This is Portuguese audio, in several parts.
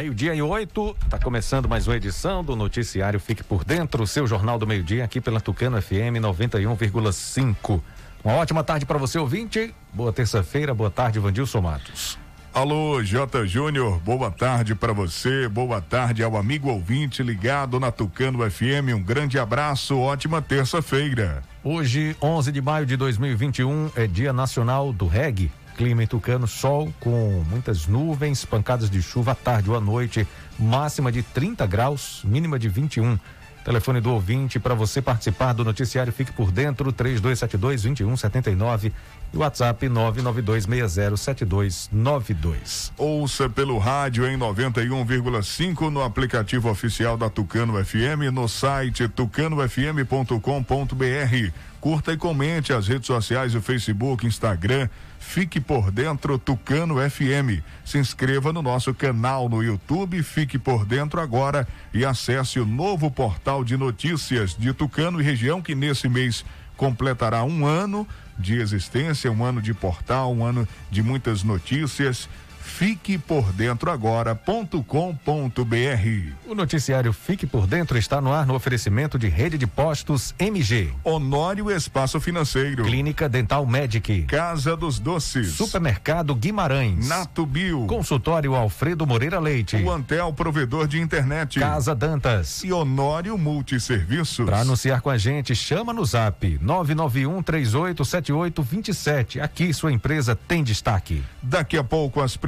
Meio-dia e oito, está começando mais uma edição do Noticiário Fique por Dentro, seu jornal do meio-dia, aqui pela Tucano FM 91,5. Uma ótima tarde para você, ouvinte. Boa terça-feira, boa tarde, Vandilson Matos. Alô, J. Júnior, boa tarde para você, boa tarde ao amigo ouvinte ligado na Tucano FM. Um grande abraço, ótima terça-feira. Hoje, 11 de maio de 2021, é Dia Nacional do Reggae. Clima em Tucano, sol com muitas nuvens, pancadas de chuva à tarde ou à noite, máxima de 30 graus, mínima de 21. Telefone do ouvinte para você participar do noticiário Fique por Dentro, 3272-2179 e WhatsApp 992607292. Ouça pelo rádio em 91,5 no aplicativo oficial da Tucano FM, no site tucanofm.com.br. Curta e comente as redes sociais, o Facebook, Instagram Fique por Dentro Tucano FM. Se inscreva no nosso canal no YouTube, Fique por Dentro agora e acesse o novo portal de notícias de Tucano e região que nesse mês completará um ano de existência, um ano de portal, um ano de muitas notícias Fique por dentro agora.com.br. O noticiário Fique por Dentro está no ar no oferecimento de rede de postos MG. Honório Espaço Financeiro. Clínica Dental Medic. Casa dos Doces. Supermercado Guimarães. Nato Bio. Consultório Alfredo Moreira Leite. O Antel Provedor de Internet. Casa Dantas. E Honório Multisserviços. Para anunciar com a gente, chama no zap 991 387827. Aqui sua empresa tem destaque. Daqui a pouco as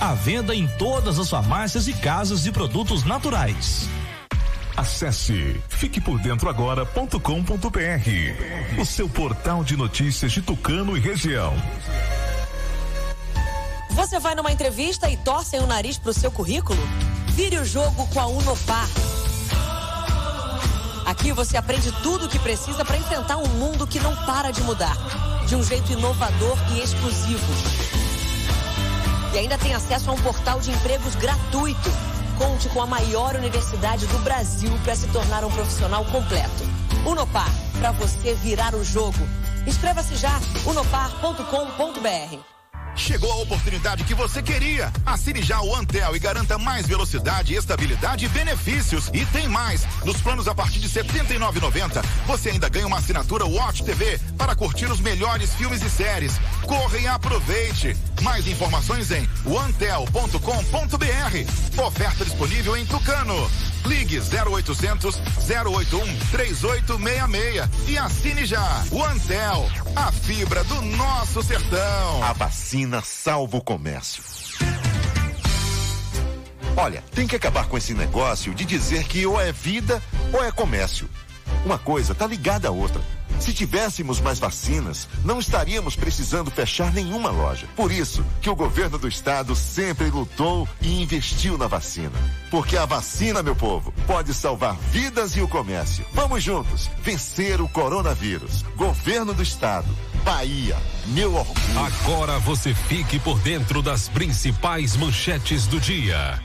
À venda em todas as farmácias e casas de produtos naturais. Acesse fiquepordentroagora.com.br, o seu portal de notícias de Tucano e região. Você vai numa entrevista e torcem o nariz pro seu currículo? Vire o jogo com a Unopar. Aqui você aprende tudo o que precisa para enfrentar um mundo que não para de mudar, de um jeito inovador e exclusivo. E ainda tem acesso a um portal de empregos gratuito. Conte com a maior universidade do Brasil para se tornar um profissional completo. Unopar, para você virar o jogo. Inscreva-se já, unopar.com.br. Chegou a oportunidade que você queria. Assine já o Antel e garanta mais velocidade, estabilidade e benefícios. E tem mais. Nos planos a partir de R$ 79,90, você ainda ganha uma assinatura Watch TV para curtir os melhores filmes e séries. Corra e aproveite. Mais informações em antel.com.br. Oferta disponível em Tucano. Ligue 0800 081 3866 e assine já. O Antel, a fibra do nosso sertão. A vacina salva o comércio. Olha, tem que acabar com esse negócio de dizer que ou é vida ou é comércio. Uma coisa tá ligada à outra. Se tivéssemos mais vacinas, não estaríamos precisando fechar nenhuma loja. Por isso que o governo do estado sempre lutou e investiu na vacina. Porque a vacina, meu povo, pode salvar vidas e o comércio. Vamos juntos vencer o coronavírus. Governo do estado. Bahia, meu orgulho. Agora você fique por dentro das principais manchetes do dia.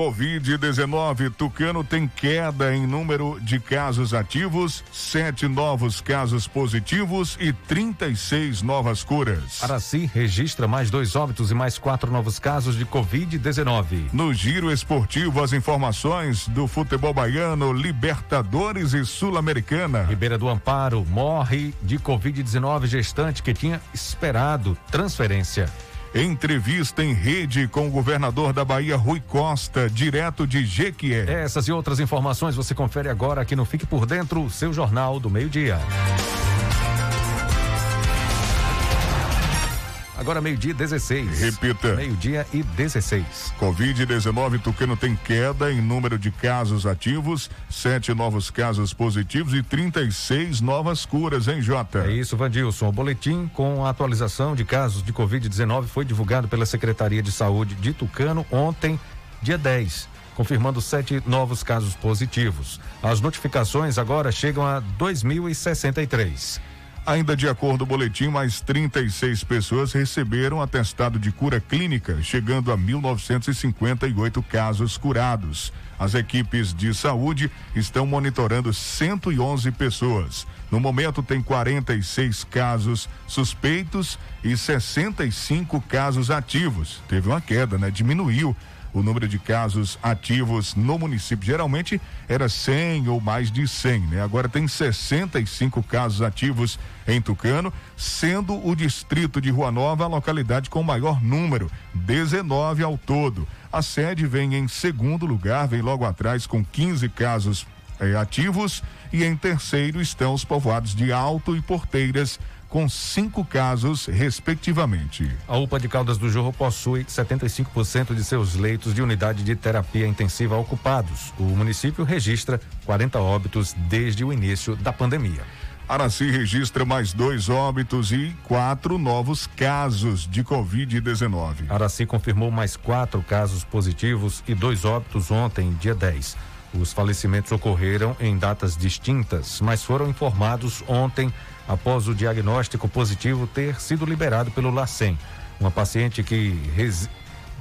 Covid-19, Tucano tem queda em número de casos ativos, sete novos casos positivos e 36 novas curas. Araci registra mais dois óbitos e mais quatro novos casos de Covid-19. No giro esportivo, as informações do futebol baiano, Libertadores e Sul-Americana. Ribeira do Amparo morre de Covid-19 gestante que tinha esperado transferência. Entrevista em rede com o governador da Bahia, Rui Costa, direto de Jequié. Essas e outras informações você confere agora aqui no Fique por Dentro, seu jornal do meio-dia. Agora meio-dia 16. Repita. Meio-dia e 16. Covid-19, Tucano tem queda em número de casos ativos, sete novos casos positivos e 36 novas curas, hein, Jota? É isso, Vandilson. O boletim com a atualização de casos de Covid-19 foi divulgado pela Secretaria de Saúde de Tucano ontem, dia 10 confirmando sete novos casos positivos. As notificações agora chegam a 2.063. Ainda de acordo com o boletim, mais 36 pessoas receberam atestado de cura clínica, chegando a 1.958 casos curados. As equipes de saúde estão monitorando 111 pessoas. No momento, tem 46 casos suspeitos e 65 casos ativos. Teve uma queda, né? Diminuiu o número de casos ativos no município. Geralmente era 100 ou mais de 100, né? Agora tem 65 casos ativos em Tucano, sendo o distrito de Rua Nova a localidade com maior número, 19 ao todo. A sede vem em segundo lugar, vem logo atrás com 15 casos eh, ativos e em terceiro estão os povoados de Alto e Porteiras com cinco casos, respectivamente. A UPA de Caldas do Jorro possui 75% de seus leitos de unidade de terapia intensiva ocupados. O município registra 40 óbitos desde o início da pandemia. Araci registra mais dois óbitos e quatro novos casos de Covid-19. Araci confirmou mais quatro casos positivos e dois óbitos ontem, dia 10. Os falecimentos ocorreram em datas distintas, mas foram informados ontem após o diagnóstico positivo ter sido liberado pelo LACEN. Uma paciente que res,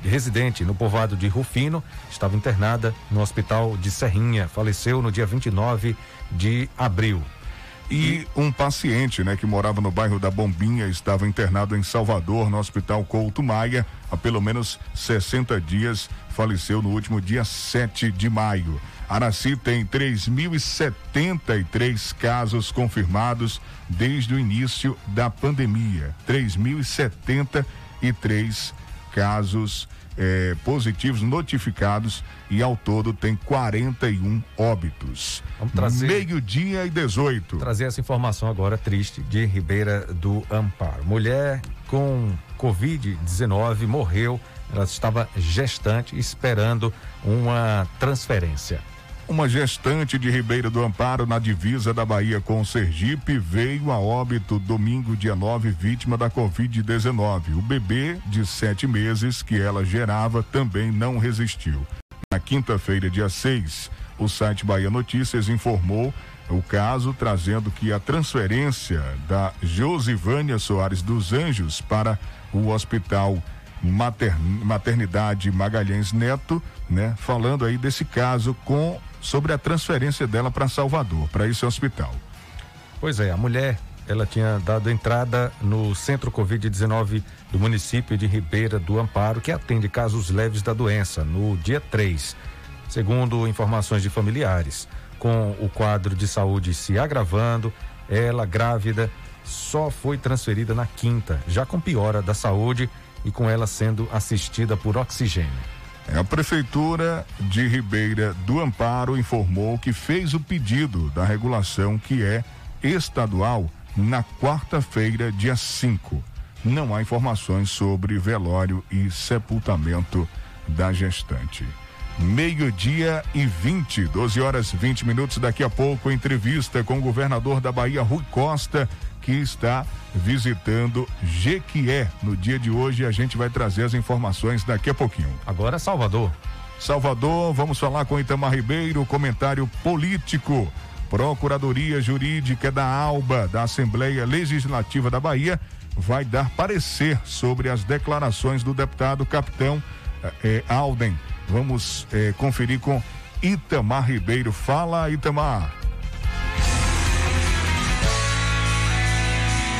residente no povoado de Rufino estava internada no hospital de Serrinha, faleceu no dia 29 de abril. E um paciente, né, que morava no bairro da Bombinha, estava internado em Salvador, no Hospital Couto Maia, há pelo menos 60 dias, faleceu no último dia 7 de maio. Araci tem 3.073 casos confirmados desde o início da pandemia. 3.073 casos eh, positivos notificados e ao todo tem 41 óbitos. Vamos trazer. Meio-dia e 18. Trazer essa informação agora triste de Ribeira do Amparo. Mulher com Covid-19 morreu. Ela estava gestante esperando uma transferência. Uma gestante de Ribeira do Amparo, na divisa da Bahia com Sergipe, veio a óbito domingo, dia 9, vítima da Covid-19. O bebê de sete meses que ela gerava também não resistiu. Na quinta-feira, dia 6, o site Bahia Notícias informou o caso, trazendo que a transferência da Josivânia Soares dos Anjos para o hospital Mater, Maternidade Magalhães Neto, né? Falando aí desse caso com sobre a transferência dela para Salvador, para esse hospital. Pois é, a mulher, ela tinha dado entrada no centro Covid-19 do município de Ribeira do Amparo, que atende casos leves da doença, no dia 3. Segundo informações de familiares, com o quadro de saúde se agravando, ela grávida só foi transferida na quinta, já com piora da saúde e com ela sendo assistida por oxigênio. A Prefeitura de Ribeira do Amparo informou que fez o pedido da regulação que é estadual na quarta-feira, dia 5. Não há informações sobre velório e sepultamento da gestante. Meio-dia e 20, 12 horas 20 minutos. Daqui a pouco, entrevista com o governador da Bahia, Rui Costa, que está visitando Jequié no dia de hoje. A gente vai trazer as informações daqui a pouquinho. Agora Salvador. Salvador, vamos falar com Itamar Ribeiro, comentário político. Procuradoria Jurídica da ALBA, da Assembleia Legislativa da Bahia, vai dar parecer sobre as declarações do deputado capitão eh, Alden. Vamos eh, conferir com Itamar Ribeiro. Fala, Itamar.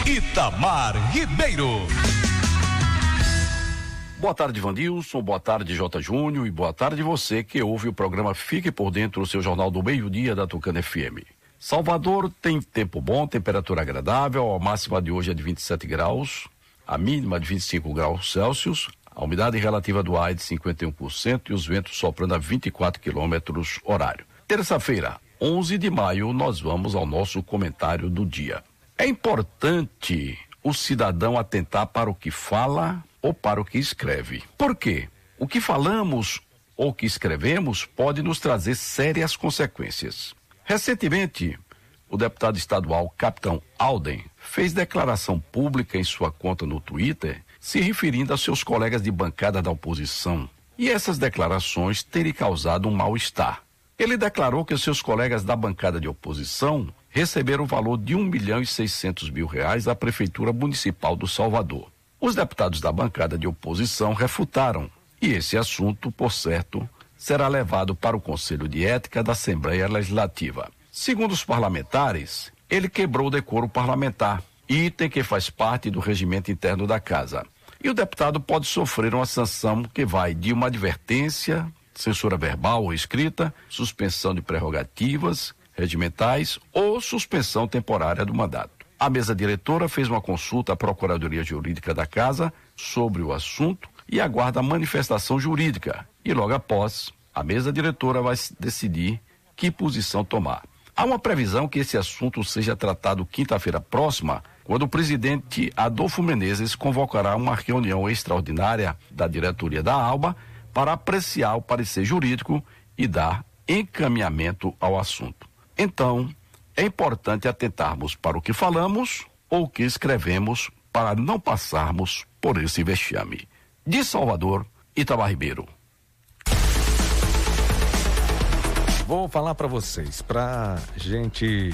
Itamar Ribeiro. Boa tarde, Vandilson. Boa tarde, J. Júnior. E boa tarde você que ouve o programa Fique por Dentro, o seu jornal do meio-dia da Tucana FM. Salvador tem tempo bom, temperatura agradável. A máxima de hoje é de 27 graus, a mínima de 25 graus Celsius. A umidade relativa do ar é de 51% e os ventos soprando a 24 quilômetros horário. Terça-feira, 11 de maio, nós vamos ao nosso comentário do dia. É importante o cidadão atentar para o que fala ou para o que escreve. Por quê? O que falamos ou que escrevemos pode nos trazer sérias consequências. Recentemente, o deputado estadual Capitão Alden fez declaração pública em sua conta no Twitter, se referindo a seus colegas de bancada da oposição. E essas declarações teriam causado um mal-estar. Ele declarou que seus colegas da bancada de oposição receberam o valor de um milhão e seiscentos mil reais da Prefeitura Municipal do Salvador. Os deputados da bancada de oposição refutaram, e esse assunto, por certo, será levado para o Conselho de Ética da Assembleia Legislativa. Segundo os parlamentares, ele quebrou o decoro parlamentar, item que faz parte do regimento interno da Casa. E o deputado pode sofrer uma sanção que vai de uma advertência, censura verbal ou escrita, suspensão de prerrogativas regimentais ou suspensão temporária do mandato. A mesa diretora fez uma consulta à Procuradoria Jurídica da Casa sobre o assunto e aguarda a manifestação jurídica. E logo após, a mesa diretora vai decidir que posição tomar. Há uma previsão que esse assunto seja tratado quinta-feira próxima, quando o presidente Adolfo Menezes convocará uma reunião extraordinária da diretoria da ALBA para apreciar o parecer jurídico e dar encaminhamento ao assunto. Então, é importante atentarmos para o que falamos ou o que escrevemos para não passarmos por esse vexame. De Salvador, Itamar Ribeiro. Vou falar para vocês, para gente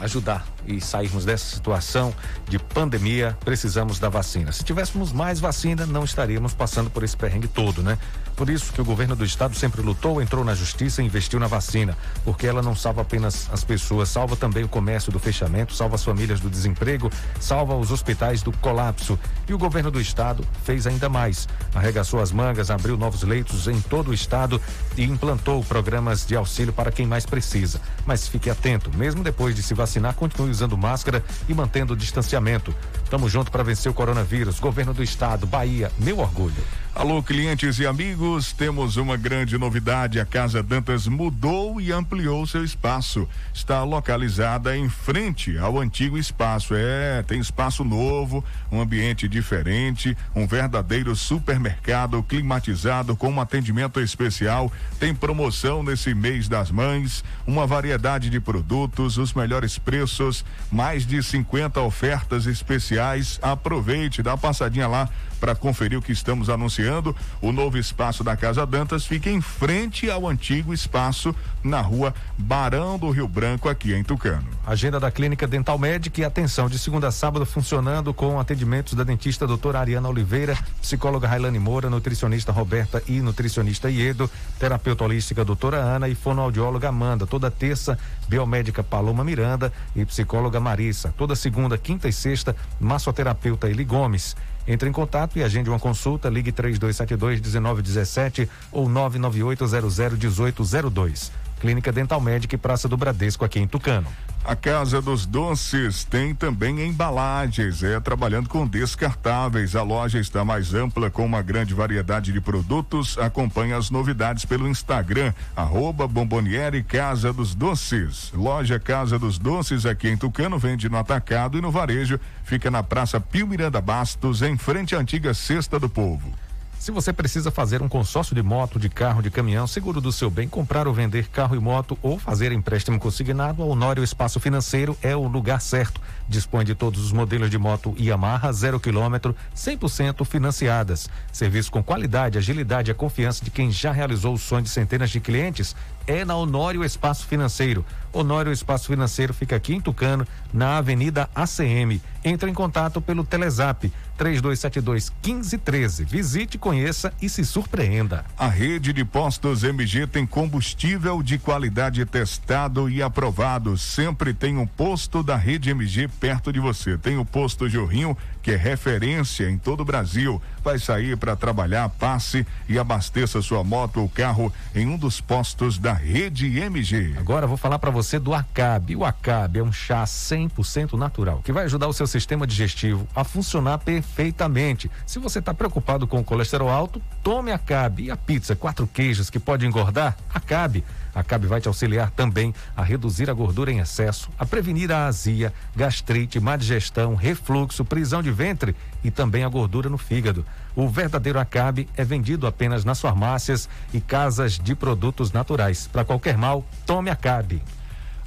ajudar e sairmos dessa situação de pandemia, precisamos da vacina. Se tivéssemos mais vacina, não estaríamos passando por esse perrengue todo, né? Por isso que o governo do estado sempre lutou, entrou na justiça e investiu na vacina, porque ela não salva apenas as pessoas, salva também o comércio do fechamento, salva as famílias do desemprego, salva os hospitais do colapso. E o governo do estado fez ainda mais. Arregaçou as mangas, abriu novos leitos em todo o estado e implantou programas de auxílio para quem mais precisa. Mas fique atento, mesmo depois de se vacinar, continue usando máscara e mantendo o distanciamento. Tamo junto para vencer o coronavírus. Governo do estado, Bahia, meu orgulho. Alô, clientes e amigos, temos uma grande novidade. A Casa Dantas mudou e ampliou seu espaço. Está localizada em frente ao antigo espaço. É, tem espaço novo, um ambiente diferente, um verdadeiro supermercado climatizado com um atendimento especial. Tem promoção nesse mês das mães, uma variedade de produtos, os melhores preços, mais de 50 ofertas especiais. Aproveite, dá uma passadinha lá para conferir o que estamos anunciando. O novo espaço da Casa Dantas fica em frente ao antigo espaço na rua Barão do Rio Branco, aqui em Tucano. Agenda da Clínica Dental Médica e atenção, de segunda a sábado funcionando com atendimentos da dentista doutora Ariana Oliveira, psicóloga Railane Moura, nutricionista Roberta e nutricionista Iedo, terapeuta holística doutora Ana e fonoaudióloga Amanda. Toda terça, biomédica Paloma Miranda e psicóloga Marissa. Toda segunda, quinta e sexta, massoterapeuta Eli Gomes. Entre em contato e agende uma consulta, ligue 3272 1917 ou 998 00 1802. Clínica Dental Médica e Praça do Bradesco aqui em Tucano. A Casa dos Doces tem também embalagens, é trabalhando com descartáveis. A loja está mais ampla com uma grande variedade de produtos. Acompanhe as novidades pelo Instagram, arroba Bomboniere Casa dos Doces. Loja Casa dos Doces aqui em Tucano vende no atacado e no varejo. Fica na Praça Pio Miranda Bastos, em frente à antiga Cesta do Povo. Se você precisa fazer um consórcio de moto, de carro, de caminhão, seguro do seu bem, comprar ou vender carro e moto ou fazer empréstimo consignado, a Honório Espaço Financeiro é o lugar certo. Dispõe de todos os modelos de moto Yamaha zero quilômetro, 100% financiadas. Serviço com qualidade, agilidade e a confiança de quem já realizou o sonho de centenas de clientes é na Honório Espaço Financeiro. Honório Espaço Financeiro fica aqui em Tucano, na Avenida ACM. Entre em contato pelo Telezap 3272 1513. Visite, conheça e se surpreenda. A rede de postos MG tem combustível de qualidade testado e aprovado. Sempre tem um posto da rede MG perto de você. Tem o posto Jorrinho, que é referência em todo o Brasil. Vai sair para trabalhar, passe e abasteça sua moto ou carro em um dos postos da rede MG. Agora vou falar para você do Acabe. O Acabe é um chá 100% natural que vai ajudar o seu sistema digestivo a funcionar perfeitamente. Se você está preocupado com o colesterol alto, tome Acabe. E a pizza quatro queijos que pode engordar? Acabe. A CAB vai te auxiliar também a reduzir a gordura em excesso, a prevenir a azia, gastrite, má digestão, refluxo, prisão de ventre e também a gordura no fígado. O verdadeiro Acabe é vendido apenas nas farmácias e casas de produtos naturais. Para qualquer mal, tome Acabe.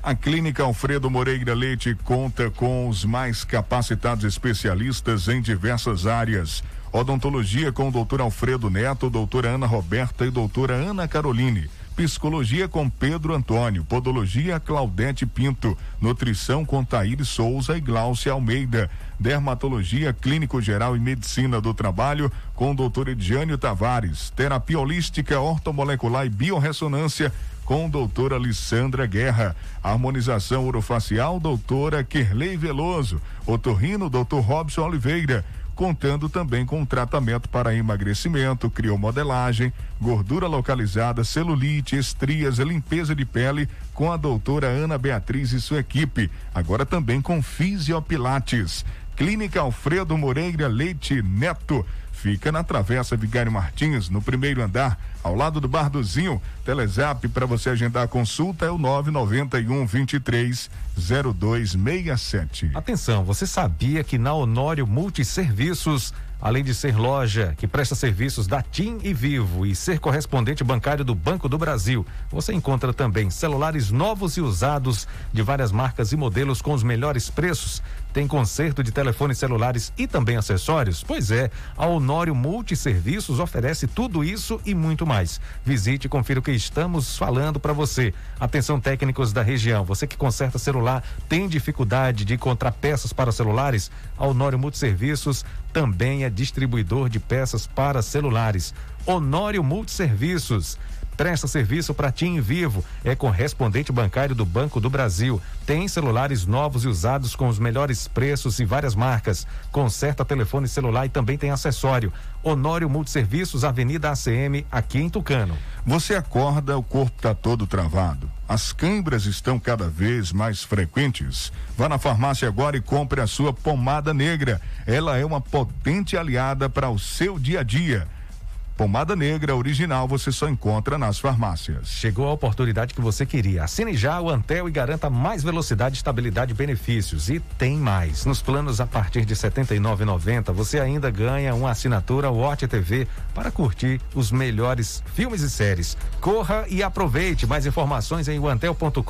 A Clínica Alfredo Moreira Leite conta com os mais capacitados especialistas em diversas áreas. Odontologia com o doutor Alfredo Neto, doutora Ana Roberta e doutora Ana Caroline. Psicologia com Pedro Antônio, Podologia Claudete Pinto, Nutrição com Taíri Souza e Glaucia Almeida, Dermatologia Clínico Geral e Medicina do Trabalho com Dr. Ediane Tavares, Terapia Holística, Ortomolecular e Biorressonância com doutora Alessandra Guerra, Harmonização Orofacial, doutora Kerley Veloso, Otorrino, doutor Robson Oliveira, contando também com tratamento para emagrecimento, criomodelagem, gordura localizada, celulite, estrias limpeza de pele com a doutora Ana Beatriz e sua equipe. Agora também com Fisiopilates. Clínica Alfredo Moreira Leite Neto. Fica na Travessa Vigário Martins, no primeiro andar, ao lado do Bar do Zinho. Telezap para você agendar a consulta é o 991 23 0267. Atenção, você sabia que na Honório Multisserviços Além de ser loja que presta serviços da TIM e Vivo e ser correspondente bancário do Banco do Brasil, você encontra também celulares novos e usados de várias marcas e modelos com os melhores preços. Tem conserto de telefones celulares e também acessórios? Pois é, a Honório Multiserviços oferece tudo isso e muito mais. Visite e confira o que estamos falando para você. Atenção técnicos da região, você que conserta celular, tem dificuldade de encontrar peças para celulares? A Honório Multiserviços também é distribuidor de peças para celulares. Honório Multiserviços presta serviço para TIM Vivo, é correspondente bancário do Banco do Brasil. Tem celulares novos e usados com os melhores preços e várias marcas. Conserta telefone celular e também tem acessório. Honório Multiserviços, Avenida ACM, aqui em Tucano. Você acorda, o corpo está todo travado. As câimbras estão cada vez mais frequentes. Vá na farmácia agora e compre a sua pomada negra. Ela é uma potente aliada para o seu dia a dia. Pomada negra original você só encontra nas farmácias. Chegou a oportunidade que você queria. Assine já o Antel e garanta mais velocidade, estabilidade e benefícios. E tem mais. Nos planos a partir de R$ 79,90 você ainda ganha uma assinatura Watch TV para curtir os melhores filmes e séries. Corra e aproveite. Mais informações em antel.com.br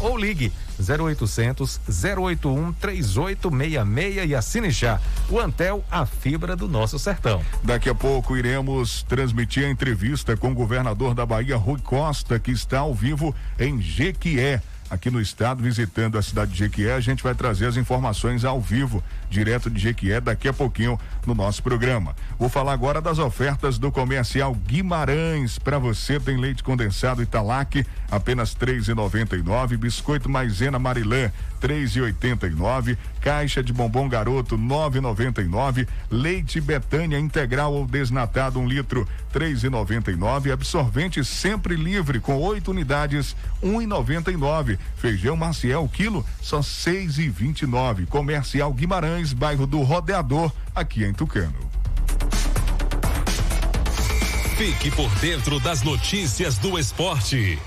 ou ligue 0800 081 3866 e assine já. O Antel, a fibra do nosso sertão. Daqui a pouco iremos transmitir a entrevista com o governador da Bahia, Rui Costa, que está ao vivo em Jequié aqui no estado, visitando a cidade de Jequié. A gente vai trazer as informações ao vivo, direto de Jequié, daqui a pouquinho no nosso programa. Vou falar agora das ofertas do comercial Guimarães. Para você, tem leite condensado Italac, apenas e nove, biscoito maisena Marilã, três e oitenta e nove, caixa de bombom garoto, nove noventa e nove, leite Betânia integral ou desnatado, um litro, três e noventa e nove, absorvente sempre livre com oito unidades, um e noventa e nove, feijão Maciel, quilo, só seis e vinte e nove, comercial Guimarães, bairro do Rodeador, aqui em Tucano. Fique por dentro das notícias do esporte.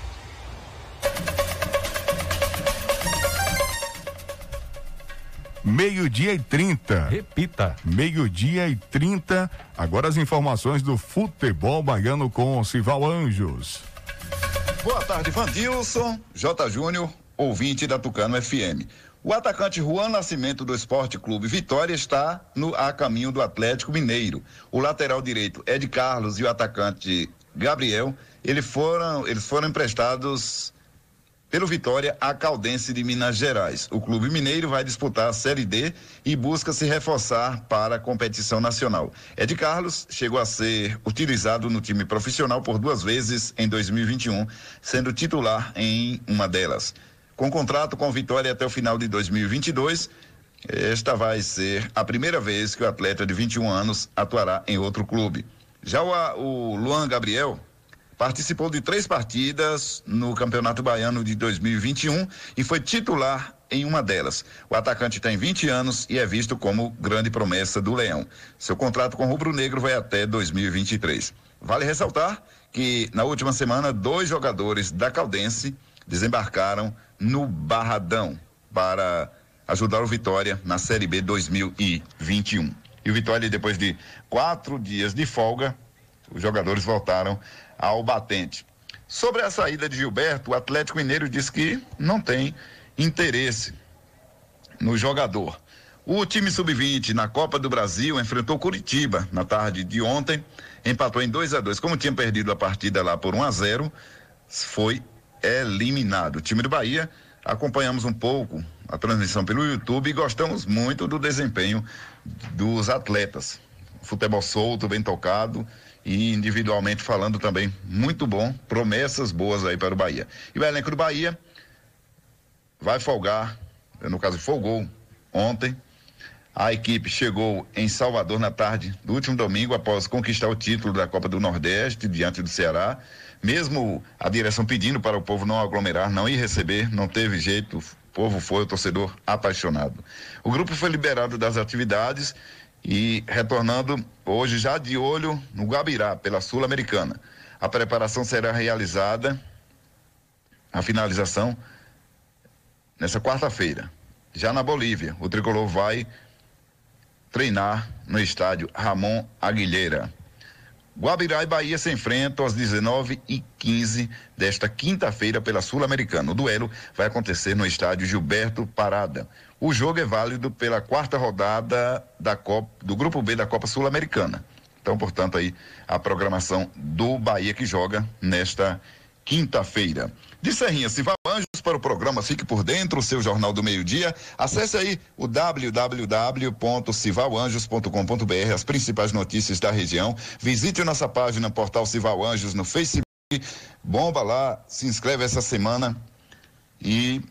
Meio-dia e 30. Repita. Meio-dia e 30. Agora as informações do futebol baiano com Sival Anjos. Boa tarde, Vandilson, J. Júnior, ouvinte da Tucano FM. O atacante Juan Nascimento do Esporte Clube Vitória está no a caminho do Atlético Mineiro. O lateral direito Ed Carlos e o atacante Gabriel, eles foram, eles foram emprestados pelo Vitória à Caldense de Minas Gerais. O Clube Mineiro vai disputar a Série D e busca se reforçar para a competição nacional. Ed Carlos chegou a ser utilizado no time profissional por duas vezes em 2021, sendo titular em uma delas. Com contrato com Vitória até o final de 2022, esta vai ser a primeira vez que o atleta de 21 anos atuará em outro clube. Já o, o Luan Gabriel participou de três partidas no Campeonato Baiano de 2021 e foi titular em uma delas. O atacante tem 20 anos e é visto como grande promessa do Leão. Seu contrato com o Rubro Negro vai até 2023. Vale ressaltar que na última semana dois jogadores da Caldense desembarcaram no Barradão para ajudar o Vitória na Série B 2021. E o Vitória, depois de quatro dias de folga, os jogadores voltaram ao batente. Sobre a saída de Gilberto, o Atlético Mineiro diz que não tem interesse no jogador. O time sub-20 na Copa do Brasil enfrentou Curitiba na tarde de ontem, empatou em 2 a 2 Como tinha perdido a partida lá por 1 a 0 foi eliminado. O time do Bahia, acompanhamos um pouco a transmissão pelo YouTube e gostamos muito do desempenho dos atletas. Futebol solto, bem tocado e individualmente falando também muito bom, promessas boas aí para o Bahia. E o elenco do Bahia vai folgar, no caso folgou ontem. A equipe chegou em Salvador na tarde do último domingo após conquistar o título da Copa do Nordeste diante do Ceará mesmo a direção pedindo para o povo não aglomerar, não ir receber, não teve jeito, o povo foi, o torcedor apaixonado. O grupo foi liberado das atividades e retornando hoje já de olho no Guabirá, pela Sul-Americana. A preparação será realizada, a finalização, nessa quarta-feira. Já na Bolívia, o tricolor vai treinar no estádio Ramon Aguilheira. Guabirá e Bahia se enfrentam às 19h15 desta quinta-feira pela Sul-Americana. O duelo vai acontecer no estádio Gilberto Parada. O jogo é válido pela quarta rodada da Copa, do Grupo B da Copa Sul-Americana. Então, portanto, aí a programação do Bahia que joga nesta quinta-feira. De Serrinha, Cival Anjos para o programa Fique por Dentro, o seu jornal do meio-dia. Acesse aí o www.civalanjos.com.br, as principais notícias da região. Visite nossa página Portal Cival Anjos no Facebook. Bomba lá, se inscreve essa semana e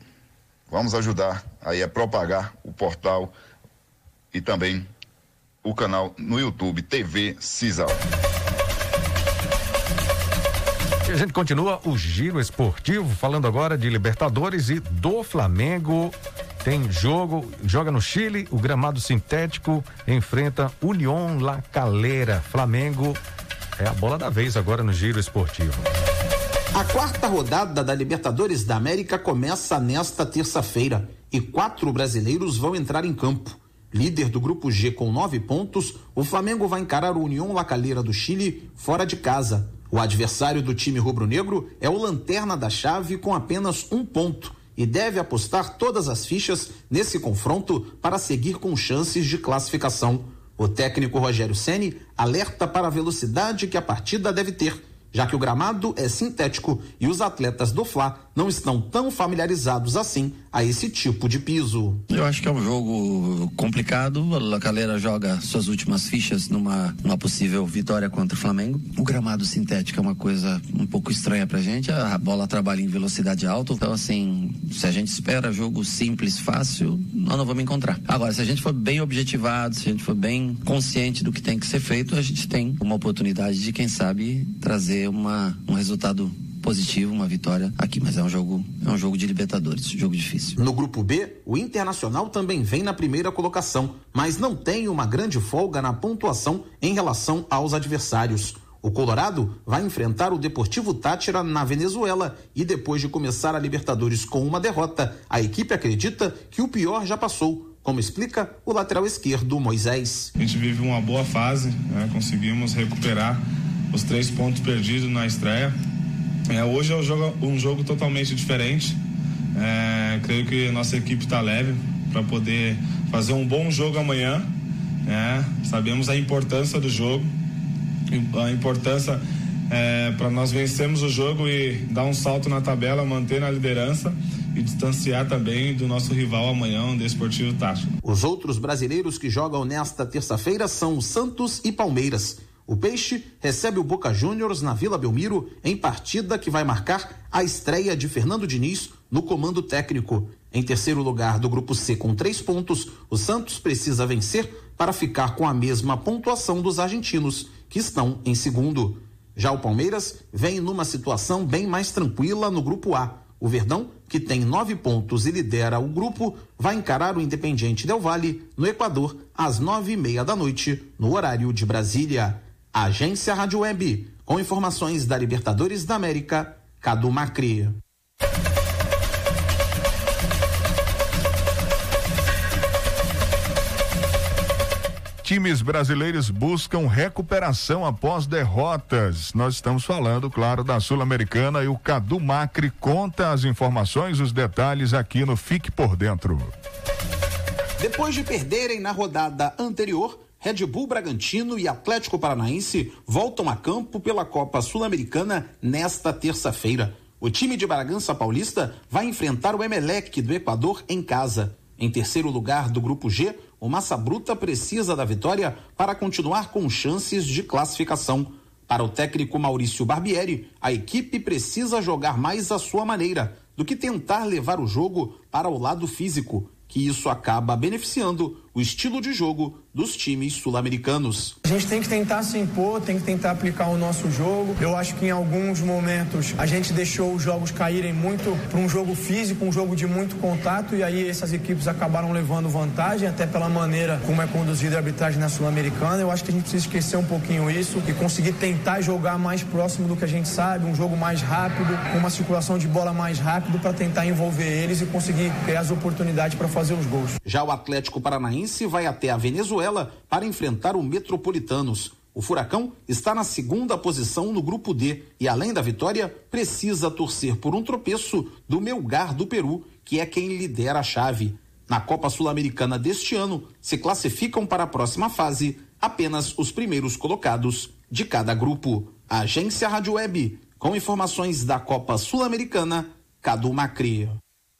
vamos ajudar aí a propagar o portal e também o canal no YouTube TV Cisal. A gente continua o giro esportivo, falando agora de Libertadores e do Flamengo. Tem jogo, joga no Chile, o gramado sintético enfrenta União La Calera. Flamengo é a bola da vez agora no giro esportivo. A quarta rodada da Libertadores da América começa nesta terça-feira e quatro brasileiros vão entrar em campo. Líder do grupo G com nove pontos, o Flamengo vai encarar o União La Calera do Chile fora de casa. O adversário do time rubro-negro é o Lanterna da Chave com apenas um ponto e deve apostar todas as fichas nesse confronto para seguir com chances de classificação. O técnico Rogério Ceni alerta para a velocidade que a partida deve ter já que o gramado é sintético e os atletas do Fla não estão tão familiarizados assim a esse tipo de piso. Eu acho que é um jogo complicado. A Calera joga suas últimas fichas numa, numa possível vitória contra o Flamengo. O gramado sintético é uma coisa um pouco estranha pra gente. A bola trabalha em velocidade alta. Então, assim, se a gente espera jogo simples, fácil, nós não vamos encontrar. Agora, se a gente for bem objetivado, se a gente for bem consciente do que tem que ser feito, a gente tem uma oportunidade de, quem sabe, trazer uma, um resultado positivo, uma vitória aqui, mas é um jogo, é um jogo de Libertadores, jogo difícil. No grupo B, o Internacional também vem na primeira colocação, mas não tem uma grande folga na pontuação em relação aos adversários. O Colorado vai enfrentar o Deportivo Tátira na Venezuela e depois de começar a Libertadores com uma derrota, a equipe acredita que o pior já passou, como explica o lateral esquerdo Moisés. A gente vive uma boa fase, né? conseguimos recuperar os três pontos perdidos na estreia. É, hoje é um jogo, um jogo totalmente diferente. É, creio que nossa equipe está leve para poder fazer um bom jogo amanhã. É, sabemos a importância do jogo, a importância é, para nós vencermos o jogo e dar um salto na tabela, manter na liderança e distanciar também do nosso rival amanhã, o Desportivo Tático. Os outros brasileiros que jogam nesta terça-feira são Santos e Palmeiras. O Peixe recebe o Boca Juniors na Vila Belmiro em partida que vai marcar a estreia de Fernando Diniz no comando técnico. Em terceiro lugar do grupo C com três pontos, o Santos precisa vencer para ficar com a mesma pontuação dos argentinos, que estão em segundo. Já o Palmeiras vem numa situação bem mais tranquila no grupo A. O Verdão, que tem nove pontos e lidera o grupo, vai encarar o Independiente Del Valle no Equador às nove e meia da noite, no horário de Brasília. Agência Rádio Web, com informações da Libertadores da América, Cadu Macri. Times brasileiros buscam recuperação após derrotas. Nós estamos falando, claro, da Sul-Americana e o Cadu Macri conta as informações, os detalhes aqui no Fique por Dentro. Depois de perderem na rodada anterior, Red Bull Bragantino e Atlético Paranaense voltam a campo pela Copa Sul-Americana nesta terça-feira. O time de Bragança Paulista vai enfrentar o Emelec do Equador em casa. Em terceiro lugar do grupo G, o Massa Bruta precisa da vitória para continuar com chances de classificação. Para o técnico Maurício Barbieri, a equipe precisa jogar mais à sua maneira do que tentar levar o jogo para o lado físico, que isso acaba beneficiando o estilo de jogo dos times sul-americanos. A gente tem que tentar se impor, tem que tentar aplicar o nosso jogo. Eu acho que em alguns momentos a gente deixou os jogos caírem muito para um jogo físico, um jogo de muito contato, e aí essas equipes acabaram levando vantagem, até pela maneira como é conduzida a arbitragem na Sul-Americana. Eu acho que a gente precisa esquecer um pouquinho isso e conseguir tentar jogar mais próximo do que a gente sabe, um jogo mais rápido, com uma circulação de bola mais rápido para tentar envolver eles e conseguir criar as oportunidades para fazer os gols. Já o Atlético Paranaense vai até a Venezuela para enfrentar o Metropolitanos. O Furacão está na segunda posição no grupo D e, além da vitória, precisa torcer por um tropeço do Melgar do Peru, que é quem lidera a chave. Na Copa Sul-Americana deste ano, se classificam para a próxima fase apenas os primeiros colocados de cada grupo. A Agência Rádio Web, com informações da Copa Sul-Americana, Cadu Macri.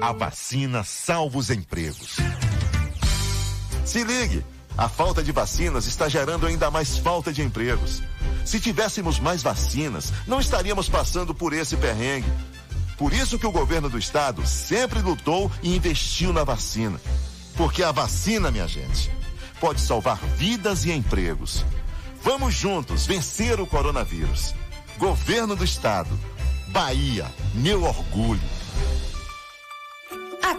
A vacina salva os empregos. Se ligue, a falta de vacinas está gerando ainda mais falta de empregos. Se tivéssemos mais vacinas, não estaríamos passando por esse perrengue. Por isso que o governo do estado sempre lutou e investiu na vacina. Porque a vacina, minha gente, pode salvar vidas e empregos. Vamos juntos vencer o coronavírus. Governo do estado. Bahia, meu orgulho.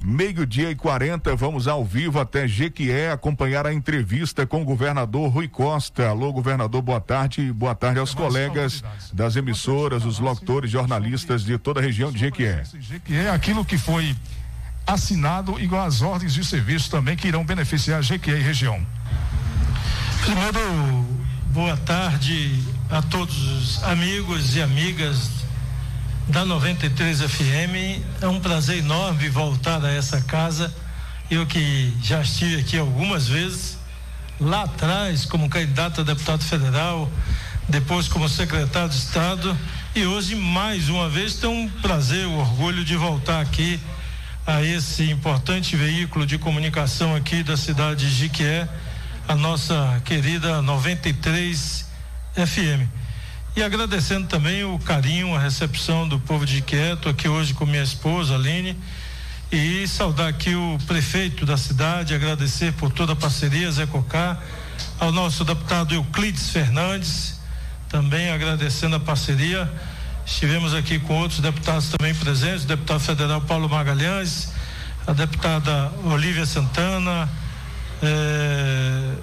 Meio-dia e 40, vamos ao vivo até Jequié acompanhar a entrevista com o governador Rui Costa. Alô, governador, boa tarde. Boa tarde aos colegas das emissoras, os locutores, jornalistas de toda a região de Jequié. Jequié é aquilo que foi assinado, igual as ordens de serviço também que irão beneficiar Jequié e região. Primeiro, boa tarde a todos os amigos e amigas da 93 FM. É um prazer enorme voltar a essa casa. Eu que já estive aqui algumas vezes, lá atrás como candidato a deputado federal, depois como secretário de Estado e hoje mais uma vez tenho um prazer, o um orgulho de voltar aqui a esse importante veículo de comunicação aqui da cidade de Jiquié, a nossa querida 93 FM. E agradecendo também o carinho, a recepção do povo de Quieto, aqui hoje com minha esposa, Aline. E saudar aqui o prefeito da cidade, agradecer por toda a parceria, Zé Cocá, ao nosso deputado Euclides Fernandes, também agradecendo a parceria. Estivemos aqui com outros deputados também presentes, o deputado federal Paulo Magalhães, a deputada Olívia Santana, eh,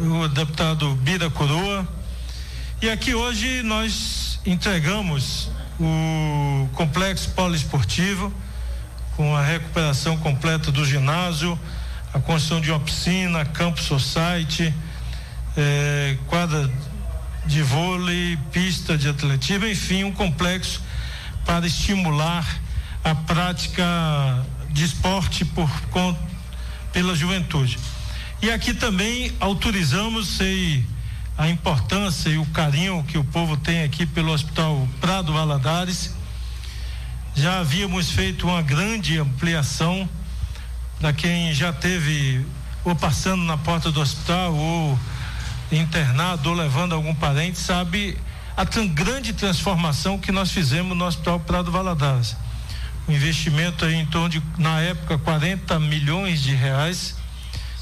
o deputado Bira Coroa e aqui hoje nós entregamos o complexo poliesportivo com a recuperação completa do ginásio, a construção de uma piscina, campo society, eh, quadra de vôlei, pista de atletismo, enfim, um complexo para estimular a prática de esporte por, com, pela juventude. E aqui também autorizamos, sei a importância e o carinho que o povo tem aqui pelo Hospital Prado Valadares. Já havíamos feito uma grande ampliação para quem já teve ou passando na porta do hospital ou internado ou levando algum parente, sabe a tão grande transformação que nós fizemos no Hospital Prado Valadares. Um investimento aí em torno de, na época, 40 milhões de reais,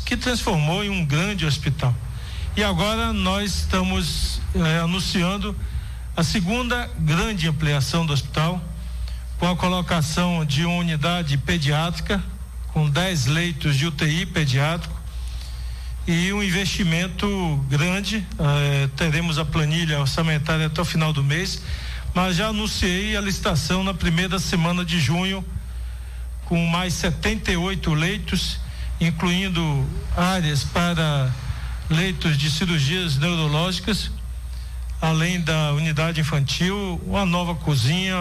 que transformou em um grande hospital. E agora nós estamos eh, anunciando a segunda grande ampliação do hospital, com a colocação de uma unidade pediátrica, com 10 leitos de UTI pediátrico e um investimento grande. Eh, teremos a planilha orçamentária até o final do mês, mas já anunciei a licitação na primeira semana de junho, com mais 78 leitos, incluindo áreas para leitos de cirurgias neurológicas, além da unidade infantil, uma nova cozinha,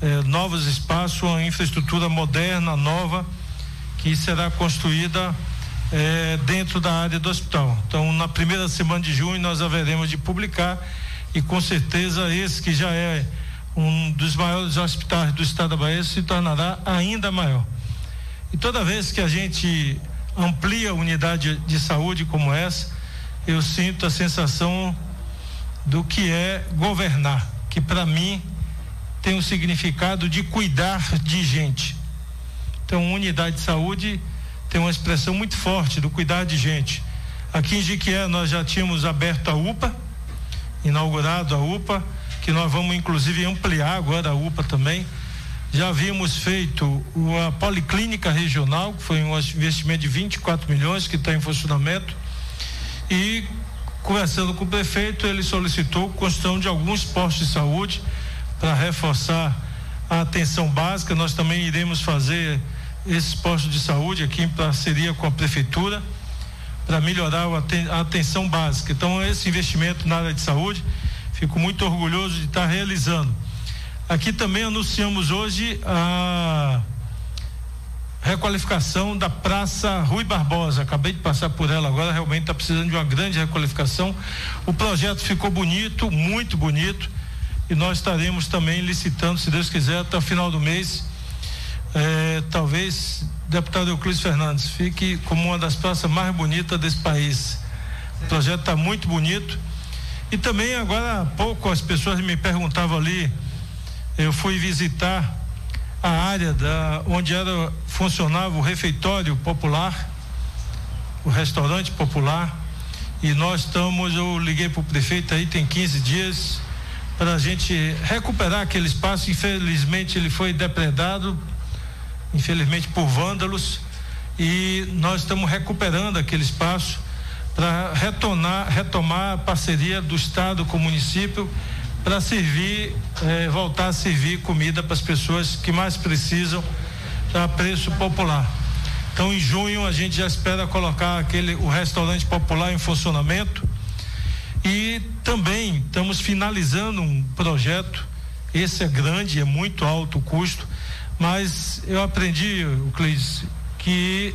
eh, novos espaços, uma infraestrutura moderna, nova, que será construída eh, dentro da área do hospital. Então, na primeira semana de junho, nós haveremos de publicar e com certeza esse que já é um dos maiores hospitais do estado da Bahia se tornará ainda maior. E toda vez que a gente amplia unidade de saúde como essa, eu sinto a sensação do que é governar, que para mim tem o significado de cuidar de gente. Então, unidade de saúde tem uma expressão muito forte do cuidar de gente. Aqui em Jiquié nós já tínhamos aberto a UPA, inaugurado a UPA, que nós vamos inclusive ampliar agora a UPA também. Já havíamos feito a Policlínica Regional, que foi um investimento de 24 milhões que está em funcionamento. E conversando com o prefeito, ele solicitou construção de alguns postos de saúde para reforçar a atenção básica. Nós também iremos fazer esses postos de saúde aqui em parceria com a prefeitura para melhorar a atenção básica. Então, esse investimento na área de saúde, fico muito orgulhoso de estar realizando. Aqui também anunciamos hoje a requalificação da Praça Rui Barbosa. Acabei de passar por ela agora, realmente está precisando de uma grande requalificação. O projeto ficou bonito, muito bonito, e nós estaremos também licitando, se Deus quiser, até o final do mês. É, talvez, deputado Euclides Fernandes, fique como uma das praças mais bonitas desse país. O projeto está muito bonito. E também agora há pouco as pessoas me perguntavam ali eu fui visitar a área da onde era funcionava o refeitório popular, o restaurante popular, e nós estamos, eu liguei para o prefeito aí tem 15 dias para a gente recuperar aquele espaço. Infelizmente ele foi depredado, infelizmente por vândalos, e nós estamos recuperando aquele espaço para retomar a parceria do Estado com o município para servir, eh, voltar a servir comida para as pessoas que mais precisam a preço popular. Então, em junho a gente já espera colocar aquele o restaurante popular em funcionamento e também estamos finalizando um projeto. Esse é grande, é muito alto o custo, mas eu aprendi, Cleis, que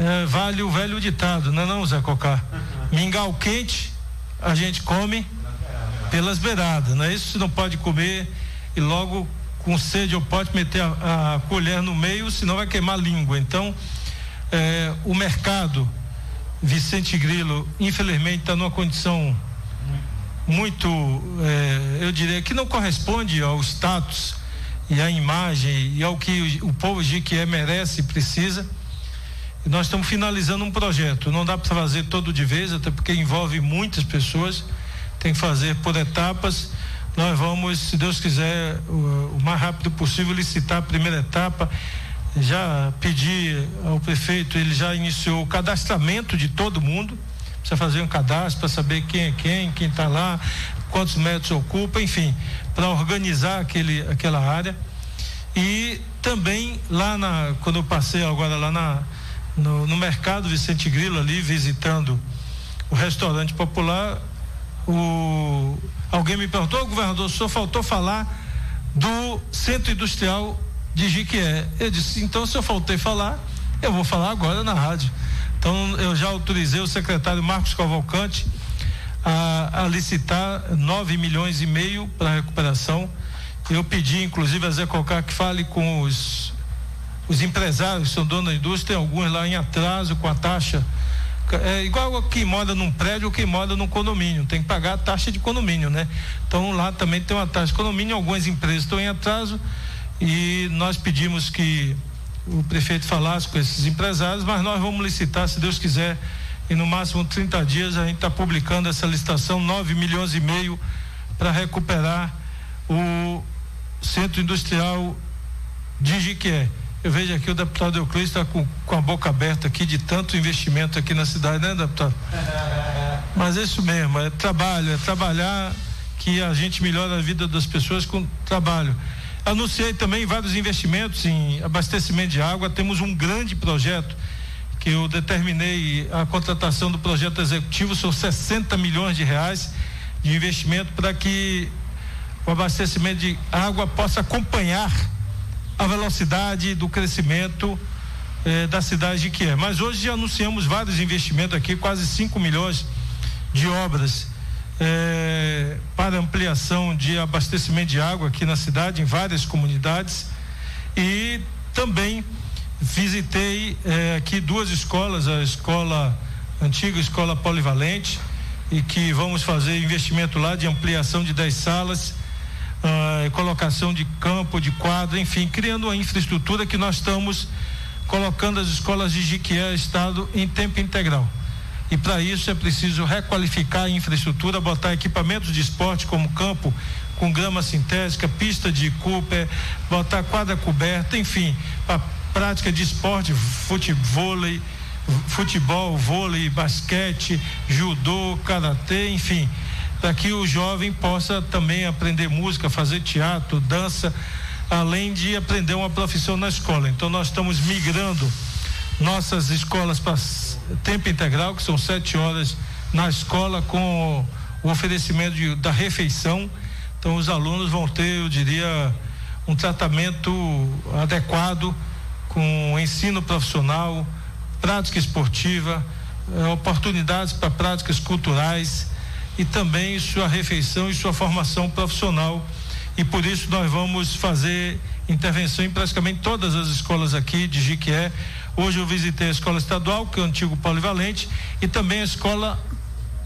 eh, vale o velho ditado, não é não, Zé Cocá? Mingau quente, a gente come pelas beiradas, não é isso? Não pode comer e logo com sede ou pode meter a, a colher no meio, senão vai queimar a língua. Então, é, o mercado Vicente Grilo, infelizmente, está numa condição muito, é, eu diria, que não corresponde ao status e à imagem e ao que o, o povo de que é merece e precisa. Nós estamos finalizando um projeto. Não dá para fazer todo de vez, até porque envolve muitas pessoas tem que fazer por etapas. Nós vamos, se Deus quiser, o, o mais rápido possível licitar a primeira etapa. Já pedi ao prefeito, ele já iniciou o cadastramento de todo mundo. Precisa fazer um cadastro para saber quem é quem, quem está lá, quantos metros ocupa, enfim, para organizar aquele, aquela área. E também lá na, quando eu passei agora lá na, no, no mercado Vicente Grilo ali visitando o restaurante popular, o, alguém me perguntou, governador, o senhor faltou falar do centro industrial de Jiquié. Eu disse, então se eu faltei falar, eu vou falar agora na rádio. Então eu já autorizei o secretário Marcos Cavalcante a, a licitar 9 milhões e meio para recuperação. Eu pedi, inclusive, a Zé Cocar que fale com os, os empresários que são donos da indústria, tem alguns lá em atraso com a taxa é igual quem mora num prédio ou quem mora num condomínio, tem que pagar a taxa de condomínio, né? Então lá também tem uma taxa de condomínio, algumas empresas estão em atraso e nós pedimos que o prefeito falasse com esses empresários, mas nós vamos licitar, se Deus quiser, e no máximo 30 dias a gente está publicando essa licitação, 9 milhões e meio para recuperar o centro industrial de Jiquié. Eu vejo aqui o deputado Euclides está com, com a boca aberta aqui de tanto investimento aqui na cidade, né, deputado? Mas é isso mesmo, é trabalho, é trabalhar que a gente melhora a vida das pessoas com trabalho. Anunciei também vários investimentos em abastecimento de água. Temos um grande projeto que eu determinei a contratação do projeto executivo, são 60 milhões de reais de investimento para que o abastecimento de água possa acompanhar a velocidade do crescimento eh, da cidade de Quié. Mas hoje já anunciamos vários investimentos aqui, quase 5 milhões de obras eh, para ampliação de abastecimento de água aqui na cidade, em várias comunidades. E também visitei eh, aqui duas escolas, a escola antiga escola polivalente, e que vamos fazer investimento lá de ampliação de 10 salas, uh, colocação de campo, de quadro, enfim, criando uma infraestrutura que nós estamos colocando as escolas de Jiquié Estado em tempo integral. E para isso é preciso requalificar a infraestrutura, botar equipamentos de esporte como campo com grama sintética, pista de Cooper, botar quadra coberta, enfim, para prática de esporte, futebol, futebol, vôlei, basquete, judô, karatê, enfim, para que o jovem possa também aprender música, fazer teatro, dança, além de aprender uma profissão na escola. Então nós estamos migrando nossas escolas para tempo integral, que são sete horas na escola com o oferecimento de, da refeição. Então os alunos vão ter, eu diria, um tratamento adequado com ensino profissional, prática esportiva, eh, oportunidades para práticas culturais e também sua refeição e sua formação profissional. E por isso nós vamos fazer intervenção em praticamente todas as escolas aqui de Jiquié. Hoje eu visitei a escola estadual, que é o antigo polivalente, e também a escola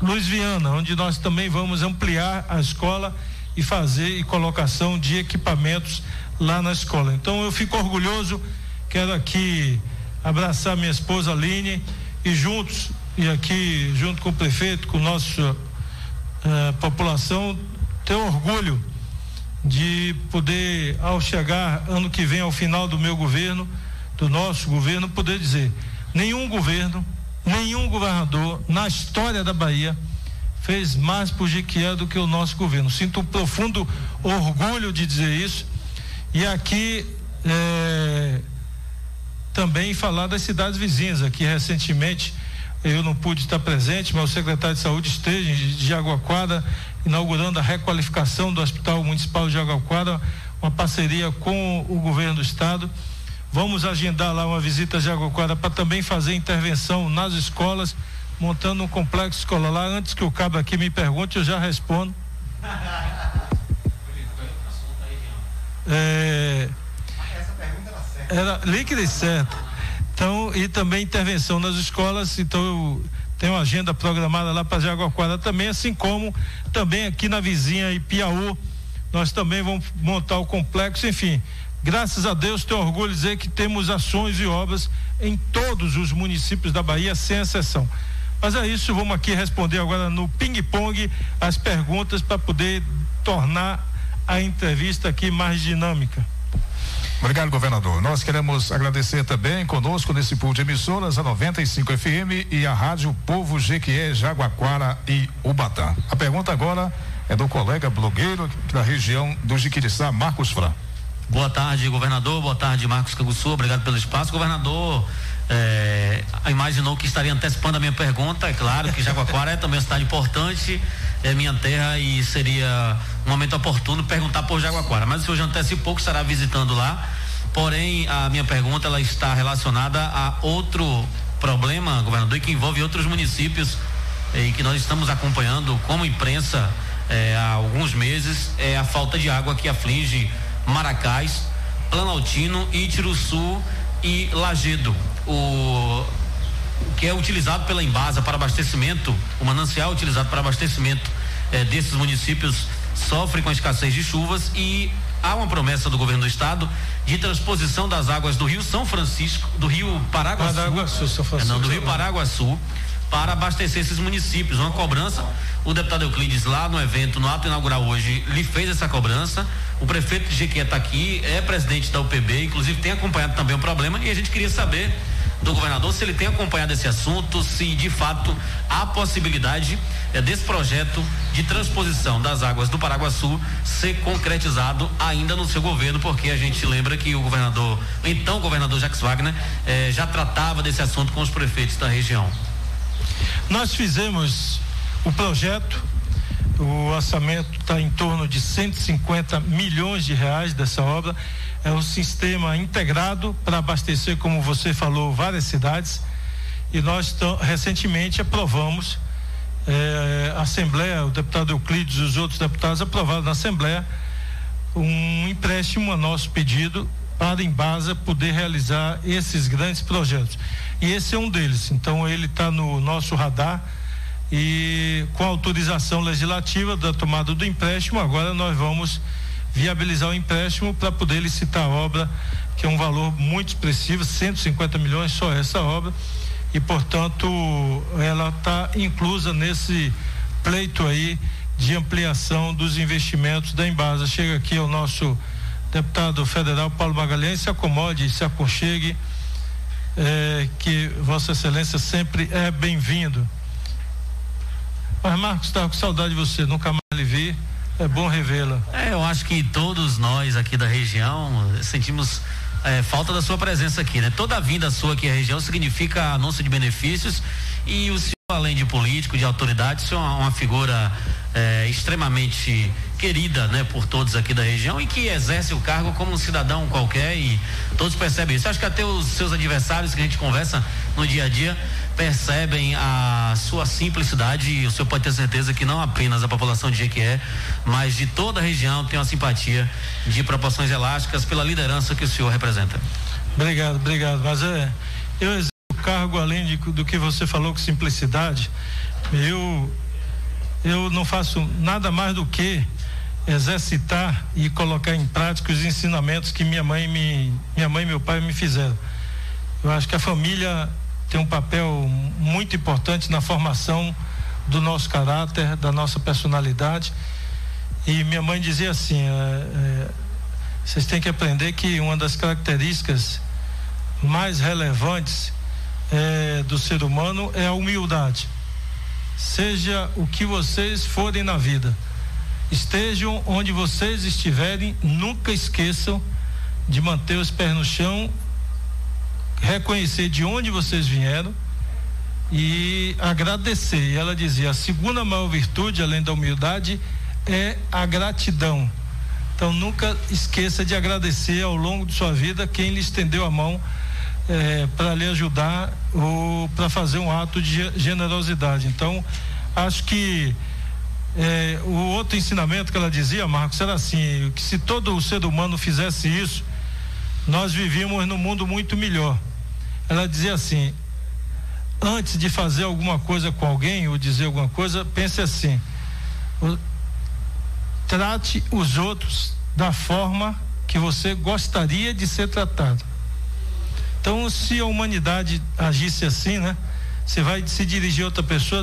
Luiz Viana, onde nós também vamos ampliar a escola e fazer e colocação de equipamentos lá na escola. Então eu fico orgulhoso, quero aqui abraçar minha esposa Aline e juntos, e aqui junto com o prefeito, com nossa eh, população, ter orgulho de poder, ao chegar ano que vem, ao final do meu governo, do nosso governo, poder dizer: nenhum governo, nenhum governador na história da Bahia fez mais por Jequié do que o nosso governo. Sinto um profundo orgulho de dizer isso. E aqui. Eh, também falar das cidades vizinhas. Aqui recentemente eu não pude estar presente, mas o secretário de saúde esteve de Jaguaquara inaugurando a requalificação do Hospital Municipal de Jaguaquara, uma parceria com o governo do estado. Vamos agendar lá uma visita a Jaguaquara para também fazer intervenção nas escolas, montando um complexo escolar lá. Antes que o cabo aqui me pergunte, eu já respondo. É, era líquida e certa. Então, e também intervenção nas escolas, então eu tenho uma agenda programada lá para Jaguaquara também, assim como também aqui na vizinha Ipiaú, nós também vamos montar o complexo, enfim. Graças a Deus, tenho orgulho de dizer que temos ações e obras em todos os municípios da Bahia, sem exceção. Mas é isso, vamos aqui responder agora no ping-pong as perguntas para poder tornar a entrevista aqui mais dinâmica. Obrigado, governador. Nós queremos agradecer também conosco nesse pool de emissoras a 95 FM e a Rádio Povo Jequié, Jaguaquara e Ubatã. A pergunta agora é do colega blogueiro da região do Jiquiriçá, Marcos Fran. Boa tarde, governador. Boa tarde, Marcos Canguçu. Obrigado pelo espaço. Governador, é, imaginou que estaria antecipando a minha pergunta. É claro que Jaguaquara é também uma cidade importante, é minha terra e seria um momento oportuno perguntar por Jaguaquara. Mas o senhor já antecipou que estará visitando lá. Porém, a minha pergunta ela está relacionada a outro problema, governador, que envolve outros municípios e que nós estamos acompanhando como imprensa eh, há alguns meses, é a falta de água que aflige Maracás, Planaltino, Itiruçu e Lagedo. O que é utilizado pela Embasa para abastecimento, o manancial utilizado para abastecimento eh, desses municípios sofre com a escassez de chuvas e há uma promessa do governo do estado de transposição das águas do Rio São Francisco, do Rio Paraguaçu, Paraguaçu São Francisco, é, não, do Rio Paraguaçu, para abastecer esses municípios. Uma cobrança. O deputado Euclides, lá no evento, no ato inaugural hoje, lhe fez essa cobrança. O prefeito de Jequié está aqui, é presidente da UPB, inclusive tem acompanhado também o problema e a gente queria saber do governador se ele tem acompanhado esse assunto, se de fato há possibilidade é, desse projeto de transposição das águas do Paraguaçu ser concretizado ainda no seu governo, porque a gente lembra que o governador, então governador Jacques Wagner, eh, já tratava desse assunto com os prefeitos da região. Nós fizemos o projeto O orçamento está em torno de 150 milhões de reais dessa obra. É um sistema integrado para abastecer, como você falou, várias cidades. E nós recentemente aprovamos, eh, a Assembleia, o deputado Euclides e os outros deputados aprovaram na Assembleia um empréstimo a nosso pedido para a Embasa poder realizar esses grandes projetos. E esse é um deles. Então ele está no nosso radar e com autorização legislativa da tomada do empréstimo, agora nós vamos viabilizar o empréstimo para poder licitar a obra, que é um valor muito expressivo, 150 milhões só essa obra, e portanto ela está inclusa nesse pleito aí de ampliação dos investimentos da Embasa. Chega aqui o nosso deputado federal Paulo Magalhães, se acomode, se aconchegue, é, que Vossa Excelência sempre é bem-vindo. Mas Marcos, estava com saudade de você, nunca mais lhe vi. É bom revê-la. É, eu acho que todos nós aqui da região sentimos é, falta da sua presença aqui, né? Toda a vinda sua aqui à região significa anúncio de benefícios e o senhor, além de político, de autoridade, senhor é uma figura é, extremamente querida, né, por todos aqui da região e que exerce o cargo como um cidadão qualquer e todos percebem isso. Acho que até os seus adversários que a gente conversa no dia a dia percebem a sua simplicidade e o senhor pode ter certeza que não apenas a população de Jequié, mas de toda a região tem uma simpatia de proporções elásticas pela liderança que o senhor representa. Obrigado, obrigado. Mas é, eu cargo além de, do que você falou com simplicidade. Eu eu não faço nada mais do que exercitar e colocar em prática os ensinamentos que minha mãe me minha mãe e meu pai me fizeram. Eu acho que a família tem um papel muito importante na formação do nosso caráter, da nossa personalidade. E minha mãe dizia assim: é, é, vocês têm que aprender que uma das características mais relevantes é, do ser humano é a humildade. Seja o que vocês forem na vida, estejam onde vocês estiverem, nunca esqueçam de manter os pés no chão reconhecer de onde vocês vieram e agradecer. E ela dizia: a segunda maior virtude, além da humildade, é a gratidão. Então nunca esqueça de agradecer ao longo de sua vida quem lhe estendeu a mão é, para lhe ajudar ou para fazer um ato de generosidade. Então acho que é, o outro ensinamento que ela dizia, Marcos, era assim: que se todo o ser humano fizesse isso, nós vivíamos num mundo muito melhor. Ela dizia assim: antes de fazer alguma coisa com alguém ou dizer alguma coisa, pense assim: trate os outros da forma que você gostaria de ser tratado. Então, se a humanidade agisse assim, né? Você vai se dirigir a outra pessoa,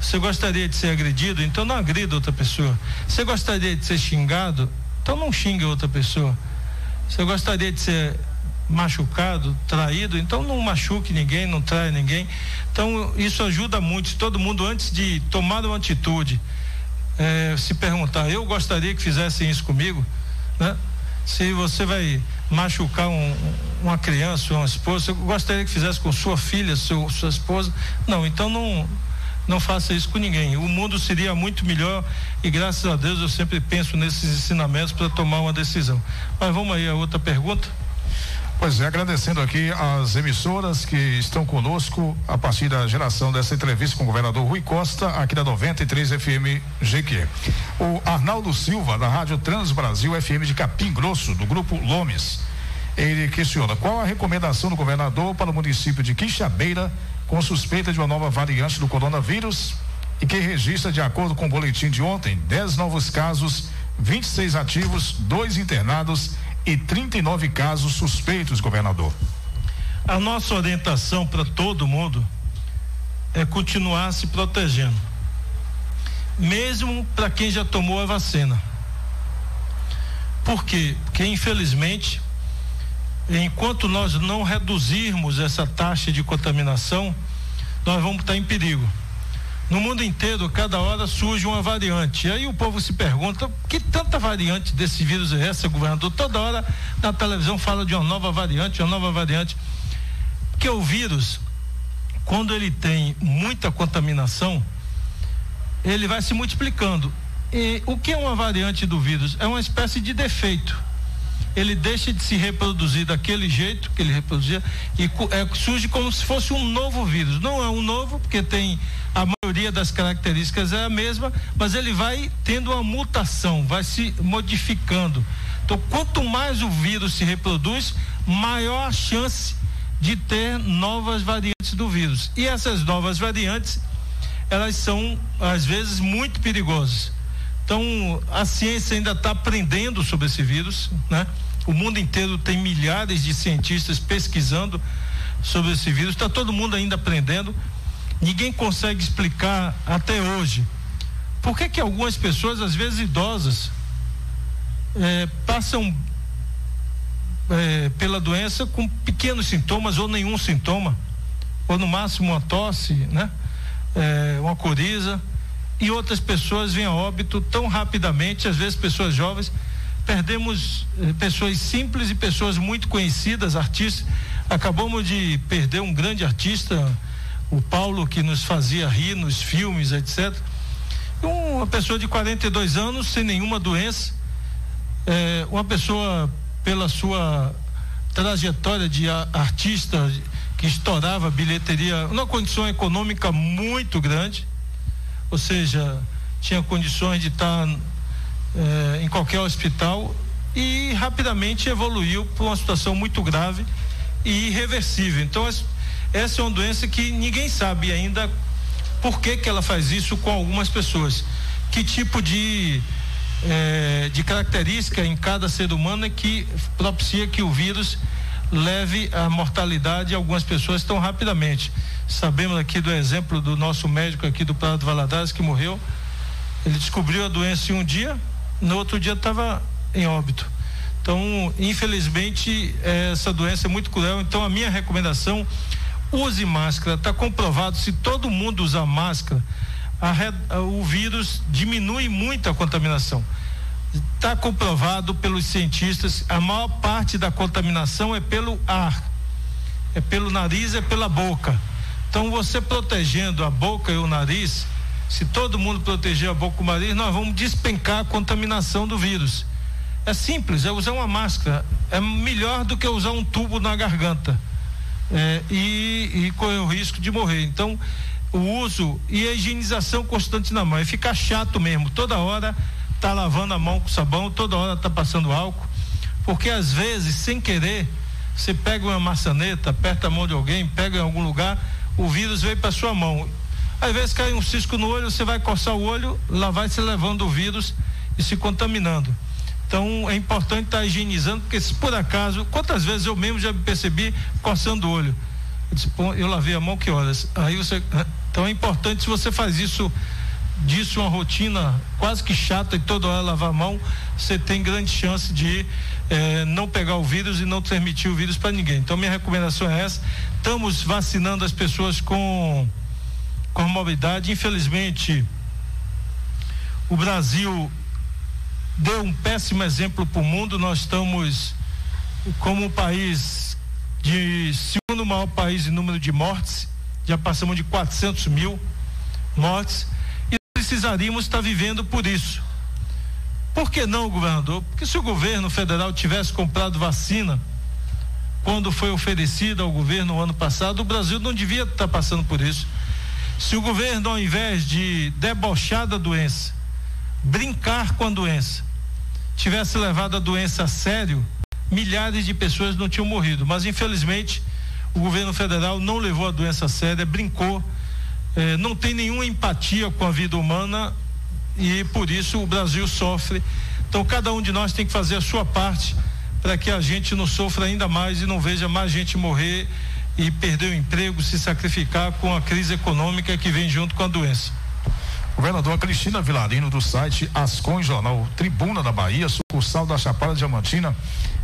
você gostaria de ser agredido, então não agrida outra pessoa. Você gostaria de ser xingado, então não xingue outra pessoa. Você gostaria de ser machucado, traído, então não machuque ninguém, não trai ninguém. Então isso ajuda muito. Todo mundo antes de tomar uma atitude é, se perguntar, eu gostaria que fizessem isso comigo, né? Se você vai machucar um, uma criança, uma esposa, eu gostaria que fizesse com sua filha, seu, sua esposa. Não, então não não faça isso com ninguém. O mundo seria muito melhor e graças a Deus eu sempre penso nesses ensinamentos para tomar uma decisão. Mas vamos aí a outra pergunta. Pois é, agradecendo aqui as emissoras que estão conosco a partir da geração dessa entrevista com o governador Rui Costa, aqui da 93 FM GQ. O Arnaldo Silva, da Rádio Trans Brasil FM de Capim Grosso, do Grupo Lomes. Ele questiona qual a recomendação do governador para o município de Quixabeira com suspeita de uma nova variante do coronavírus e que registra, de acordo com o boletim de ontem, 10 novos casos, 26 ativos, dois internados e 39 casos suspeitos, governador. A nossa orientação para todo mundo é continuar se protegendo, mesmo para quem já tomou a vacina. Por quê? Porque, infelizmente, enquanto nós não reduzirmos essa taxa de contaminação, nós vamos estar em perigo. No mundo inteiro, cada hora surge uma variante. E aí o povo se pergunta: que tanta variante desse vírus é essa, governador? Toda hora na televisão fala de uma nova variante, uma nova variante. Porque o vírus, quando ele tem muita contaminação, ele vai se multiplicando. E o que é uma variante do vírus? É uma espécie de defeito. Ele deixa de se reproduzir daquele jeito que ele reproduzia e é, surge como se fosse um novo vírus. Não é um novo, porque tem a maioria das características é a mesma, mas ele vai tendo uma mutação, vai se modificando. Então, quanto mais o vírus se reproduz, maior a chance de ter novas variantes do vírus. E essas novas variantes, elas são às vezes muito perigosas. Então, a ciência ainda está aprendendo sobre esse vírus, né? O mundo inteiro tem milhares de cientistas pesquisando sobre esse vírus, está todo mundo ainda aprendendo. Ninguém consegue explicar até hoje por que, que algumas pessoas, às vezes idosas, é, passam é, pela doença com pequenos sintomas ou nenhum sintoma, ou no máximo uma tosse, né? É, uma coriza e outras pessoas vêm a óbito tão rapidamente, às vezes pessoas jovens. Perdemos eh, pessoas simples e pessoas muito conhecidas, artistas. Acabamos de perder um grande artista, o Paulo, que nos fazia rir nos filmes, etc. Uma pessoa de 42 anos, sem nenhuma doença. Eh, uma pessoa, pela sua trajetória de artista, que estourava bilheteria, uma condição econômica muito grande ou seja, tinha condições de estar eh, em qualquer hospital e rapidamente evoluiu para uma situação muito grave e irreversível. Então, essa é uma doença que ninguém sabe ainda por que, que ela faz isso com algumas pessoas. Que tipo de, eh, de característica em cada ser humano é que propicia que o vírus leve a mortalidade a algumas pessoas tão rapidamente. Sabemos aqui do exemplo do nosso médico aqui do Prado Valadares que morreu. Ele descobriu a doença em um dia, no outro dia estava em óbito. Então, infelizmente, essa doença é muito cruel. Então, a minha recomendação: use máscara. Está comprovado, se todo mundo usar máscara, a, o vírus diminui muito a contaminação. Está comprovado pelos cientistas, a maior parte da contaminação é pelo ar, é pelo nariz, é pela boca. Então, você protegendo a boca e o nariz, se todo mundo proteger a boca e o nariz, nós vamos despencar a contaminação do vírus. É simples, é usar uma máscara. É melhor do que usar um tubo na garganta é, e, e correr o risco de morrer. Então, o uso e a higienização constante na mão. É ficar chato mesmo. Toda hora tá lavando a mão com sabão, toda hora tá passando álcool. Porque às vezes, sem querer, você pega uma maçaneta, aperta a mão de alguém, pega em algum lugar o vírus veio para sua mão. Às vezes cai um cisco no olho, você vai coçar o olho, lá vai se levando o vírus e se contaminando. Então é importante estar tá higienizando, porque se por acaso, quantas vezes eu mesmo já me percebi coçando o olho. Eu, disse, eu lavei a mão que horas? Aí você. Então é importante se você faz isso disso uma rotina quase que chata e toda hora lavar a mão, você tem grande chance de eh, não pegar o vírus e não transmitir o vírus para ninguém. Então minha recomendação é essa. Estamos vacinando as pessoas com com mobilidade. Infelizmente, o Brasil deu um péssimo exemplo para o mundo. Nós estamos como um país de segundo maior país em número de mortes, já passamos de 400 mil mortes precisaríamos estar vivendo por isso. Por que não, governador? Porque se o governo federal tivesse comprado vacina quando foi oferecida ao governo no ano passado, o Brasil não devia estar passando por isso. Se o governo, ao invés de debochar da doença, brincar com a doença, tivesse levado a doença a sério, milhares de pessoas não tinham morrido. Mas, infelizmente, o governo federal não levou a doença a sério, brincou é, não tem nenhuma empatia com a vida humana e por isso o Brasil sofre. Então cada um de nós tem que fazer a sua parte para que a gente não sofra ainda mais e não veja mais gente morrer e perder o emprego, se sacrificar com a crise econômica que vem junto com a doença. Governador Cristina Vilarino, do site Ascom Jornal Tribuna da Bahia, sucursal da Chapada Diamantina,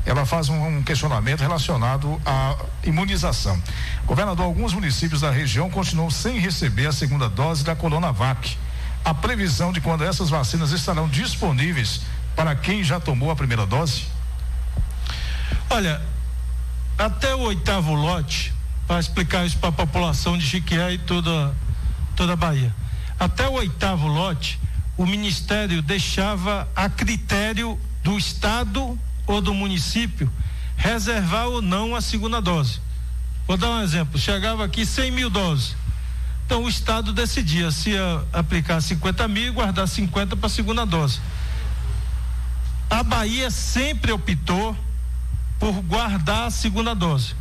ela faz um, um questionamento relacionado à imunização. Governador, alguns municípios da região continuam sem receber a segunda dose da Coronavac. A previsão de quando essas vacinas estarão disponíveis para quem já tomou a primeira dose? Olha, até o oitavo lote, para explicar isso para a população de Chiquié e toda, toda a Bahia. Até o oitavo lote, o Ministério deixava a critério do Estado ou do município reservar ou não a segunda dose. Vou dar um exemplo: chegava aqui 100 mil doses. Então o Estado decidia se ia aplicar 50 mil e guardar 50 para a segunda dose. A Bahia sempre optou por guardar a segunda dose.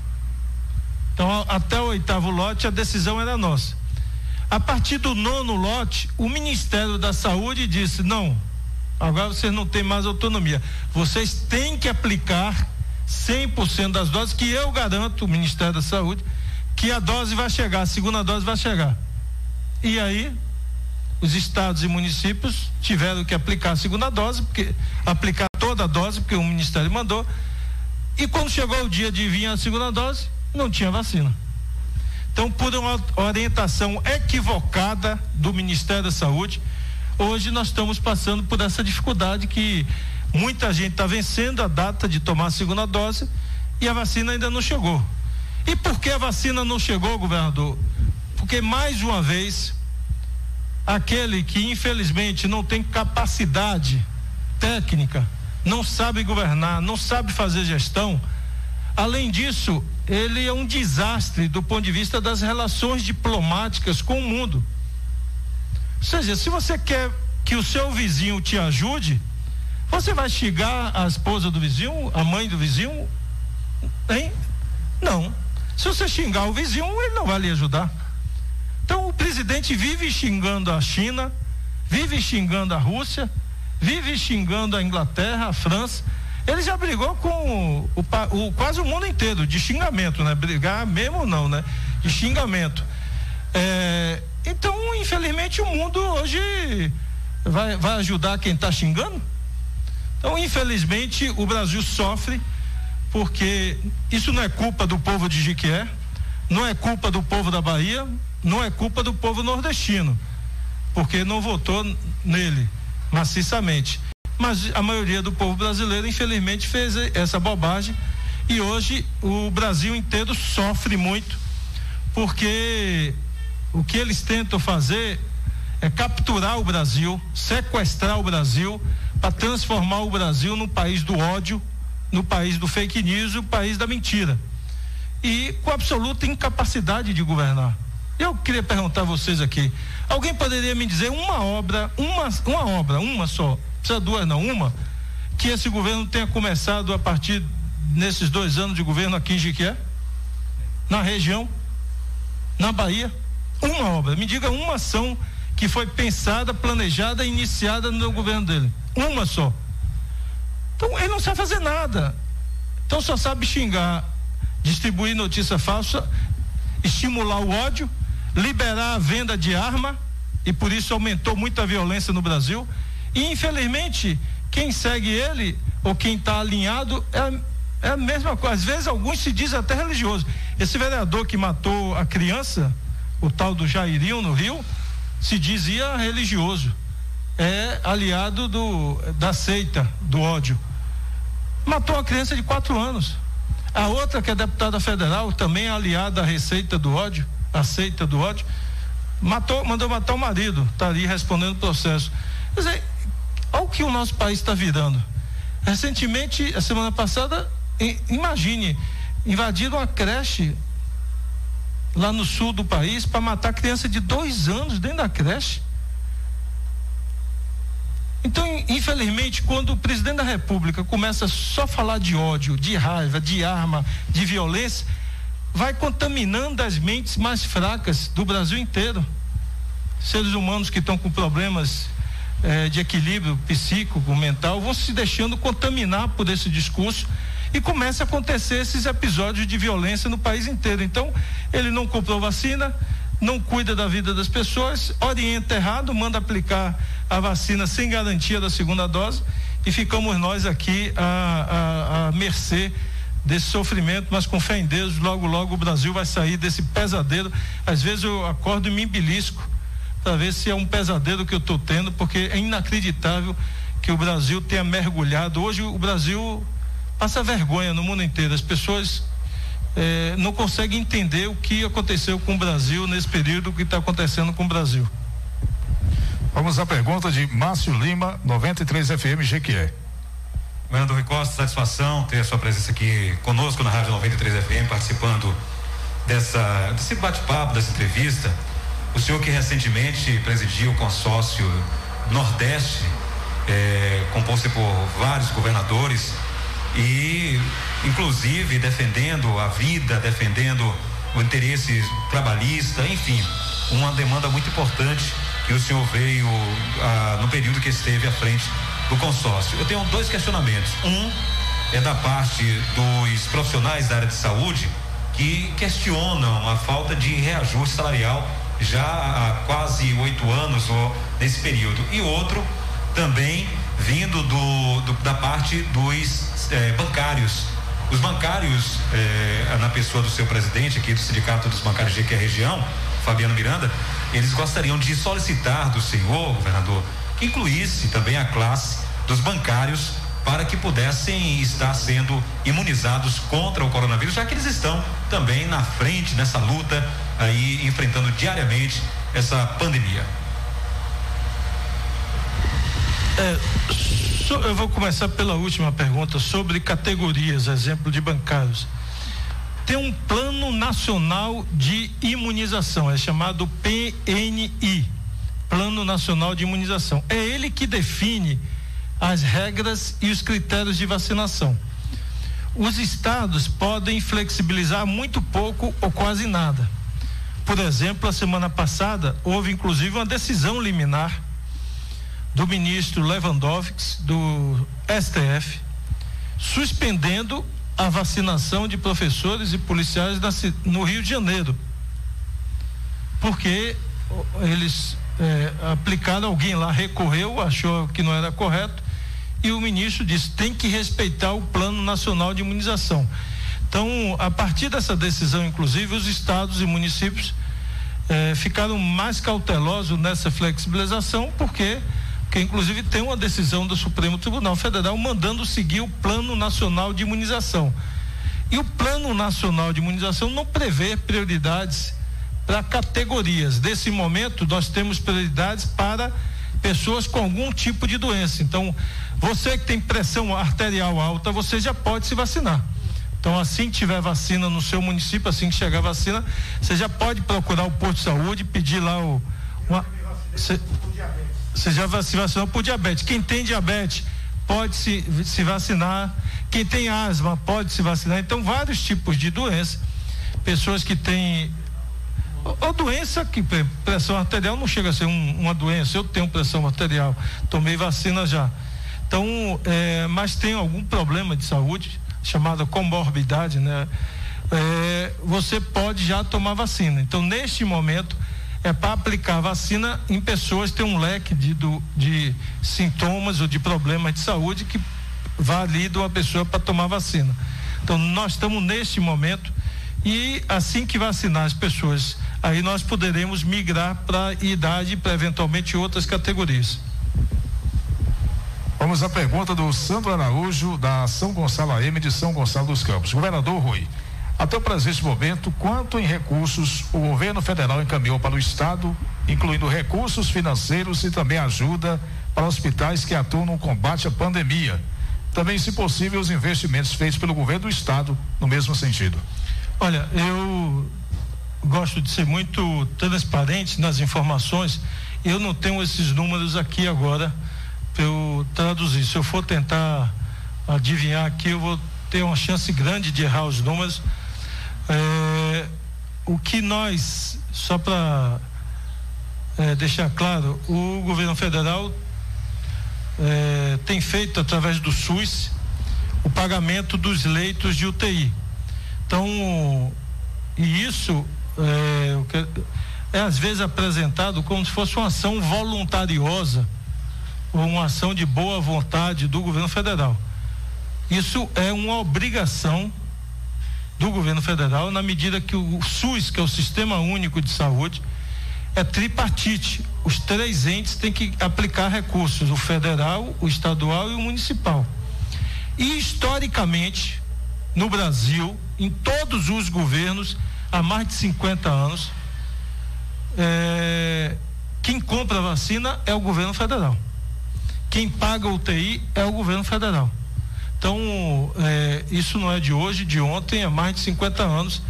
Então, até o oitavo lote, a decisão era nossa. A partir do nono lote, o Ministério da Saúde disse: não, agora vocês não têm mais autonomia. Vocês têm que aplicar 100% das doses, que eu garanto, o Ministério da Saúde, que a dose vai chegar, a segunda dose vai chegar. E aí, os estados e municípios tiveram que aplicar a segunda dose, porque aplicar toda a dose, porque o Ministério mandou. E quando chegou o dia de vir a segunda dose, não tinha vacina. Então, por uma orientação equivocada do Ministério da Saúde, hoje nós estamos passando por essa dificuldade que muita gente está vencendo a data de tomar a segunda dose e a vacina ainda não chegou. E por que a vacina não chegou, governador? Porque mais uma vez, aquele que infelizmente não tem capacidade técnica, não sabe governar, não sabe fazer gestão, além disso, ele é um desastre do ponto de vista das relações diplomáticas com o mundo. Ou seja, se você quer que o seu vizinho te ajude, você vai xingar a esposa do vizinho, a mãe do vizinho? Hein? Não. Se você xingar o vizinho, ele não vai lhe ajudar. Então o presidente vive xingando a China, vive xingando a Rússia, vive xingando a Inglaterra, a França ele já brigou com o, o, quase o mundo inteiro, de xingamento, né? Brigar mesmo não, né? De xingamento. É, então, infelizmente, o mundo hoje vai, vai ajudar quem está xingando? Então, infelizmente, o Brasil sofre porque isso não é culpa do povo de Jiquié, não é culpa do povo da Bahia, não é culpa do povo nordestino, porque não votou nele maciçamente mas a maioria do povo brasileiro, infelizmente, fez essa bobagem e hoje o Brasil inteiro sofre muito, porque o que eles tentam fazer é capturar o Brasil, sequestrar o Brasil, para transformar o Brasil no país do ódio, no país do fake news, no país da mentira. E com absoluta incapacidade de governar. Eu queria perguntar a vocês aqui: alguém poderia me dizer uma obra, uma, uma obra, uma só, precisa duas não, uma, que esse governo tenha começado a partir nesses dois anos de governo aqui em Jiquié, na região, na Bahia, uma obra, me diga uma ação que foi pensada, planejada, iniciada no governo dele, uma só. Então ele não sabe fazer nada, então só sabe xingar, distribuir notícia falsa, estimular o ódio, liberar a venda de arma e por isso aumentou muito a violência no Brasil e infelizmente, quem segue ele, ou quem está alinhado, é, é a mesma coisa. Às vezes alguns se dizem até religioso. Esse vereador que matou a criança, o tal do Jairinho no Rio, se dizia religioso. É aliado do, da seita, do ódio. Matou a criança de quatro anos. A outra, que é deputada federal, também aliada à receita do ódio, a seita do ódio, matou, mandou matar o marido, está ali respondendo o processo. Quer dizer, Olha o que o nosso país está virando. Recentemente, a semana passada, imagine, invadiram uma creche lá no sul do país para matar criança de dois anos dentro da creche. Então, infelizmente, quando o presidente da República começa só a falar de ódio, de raiva, de arma, de violência, vai contaminando as mentes mais fracas do Brasil inteiro. Seres humanos que estão com problemas eh, de equilíbrio psíquico, mental, vão se deixando contaminar por esse discurso e começa a acontecer esses episódios de violência no país inteiro. Então, ele não comprou vacina, não cuida da vida das pessoas, orienta errado, manda aplicar a vacina sem garantia da segunda dose e ficamos nós aqui à, à, à mercê desse sofrimento, mas com fé em Deus, logo, logo o Brasil vai sair desse pesadelo. Às vezes eu acordo e me embelisco para ver se é um pesadelo que eu estou tendo, porque é inacreditável que o Brasil tenha mergulhado. Hoje o Brasil passa vergonha no mundo inteiro. As pessoas eh, não conseguem entender o que aconteceu com o Brasil nesse período, o que está acontecendo com o Brasil. Vamos à pergunta de Márcio Lima, 93 FM GQE. Governador Rui Costa, satisfação ter a sua presença aqui conosco na Rádio 93 FM, participando dessa, desse bate-papo, dessa entrevista. O senhor que recentemente presidiu o consórcio Nordeste, é, composto por vários governadores e, inclusive, defendendo a vida, defendendo o interesse trabalhista, enfim, uma demanda muito importante que o senhor veio ah, no período que esteve à frente do consórcio. Eu tenho dois questionamentos. Um é da parte dos profissionais da área de saúde que questionam a falta de reajuste salarial já há quase oito anos ou nesse período. E outro também vindo do, do da parte dos eh, bancários. Os bancários, eh, na pessoa do seu presidente aqui do Sindicato dos Bancários de que é região, Fabiano Miranda, eles gostariam de solicitar do senhor, governador, que incluísse também a classe dos bancários para que pudessem estar sendo imunizados contra o coronavírus, já que eles estão também na frente nessa luta aí enfrentando diariamente essa pandemia. É, so, eu vou começar pela última pergunta sobre categorias, exemplo de bancários. Tem um plano nacional de imunização, é chamado PNI, Plano Nacional de Imunização. É ele que define as regras e os critérios de vacinação. Os estados podem flexibilizar muito pouco ou quase nada. Por exemplo, a semana passada houve inclusive uma decisão liminar do ministro Lewandowski do STF suspendendo a vacinação de professores e policiais no Rio de Janeiro. Porque eles é, aplicaram, alguém lá recorreu, achou que não era correto, e o ministro disse: tem que respeitar o Plano Nacional de Imunização. Então, a partir dessa decisão, inclusive, os estados e municípios eh, ficaram mais cautelosos nessa flexibilização, porque, porque, inclusive, tem uma decisão do Supremo Tribunal Federal mandando seguir o Plano Nacional de Imunização. E o Plano Nacional de Imunização não prevê prioridades para categorias. Nesse momento, nós temos prioridades para pessoas com algum tipo de doença. Então, você que tem pressão arterial alta, você já pode se vacinar. Então, assim que tiver vacina no seu município, assim que chegar vacina, você já pode procurar o posto de saúde, pedir lá o. Você já se vacinou por diabetes. Quem tem diabetes pode se, se vacinar. Quem tem asma pode se vacinar. Então, vários tipos de doença. Pessoas que têm ou doença que pressão arterial não chega a ser um, uma doença. Eu tenho pressão arterial, tomei vacina já. Então, é, mas tem algum problema de saúde chamada comorbidade, né? É, você pode já tomar vacina. Então, neste momento, é para aplicar vacina em pessoas que têm um leque de, do, de sintomas ou de problemas de saúde que valida uma pessoa para tomar vacina. Então, nós estamos neste momento e assim que vacinar as pessoas, aí nós poderemos migrar para idade e para eventualmente outras categorias. Vamos à pergunta do Sandro Araújo, da São Gonçalo AM de São Gonçalo dos Campos. Governador Rui, até o presente momento, quanto em recursos o governo federal encaminhou para o Estado, incluindo recursos financeiros e também ajuda para hospitais que atuam no combate à pandemia? Também, se possível, os investimentos feitos pelo governo do Estado no mesmo sentido. Olha, eu gosto de ser muito transparente nas informações. Eu não tenho esses números aqui agora para eu traduzir. Se eu for tentar adivinhar aqui, eu vou ter uma chance grande de errar os números. É, o que nós, só para é, deixar claro, o governo federal é, tem feito através do SUS o pagamento dos leitos de UTI. Então, e isso é, é às vezes apresentado como se fosse uma ação voluntariosa ou uma ação de boa vontade do governo federal. Isso é uma obrigação do governo federal na medida que o SUS, que é o Sistema Único de Saúde, é tripartite. Os três entes têm que aplicar recursos, o federal, o estadual e o municipal. E historicamente, no Brasil, em todos os governos, há mais de 50 anos, é, Quem compra a vacina é o governo federal. Quem paga o UTI é o governo federal. Então, é, isso não é de hoje, de ontem, há mais de 50 anos.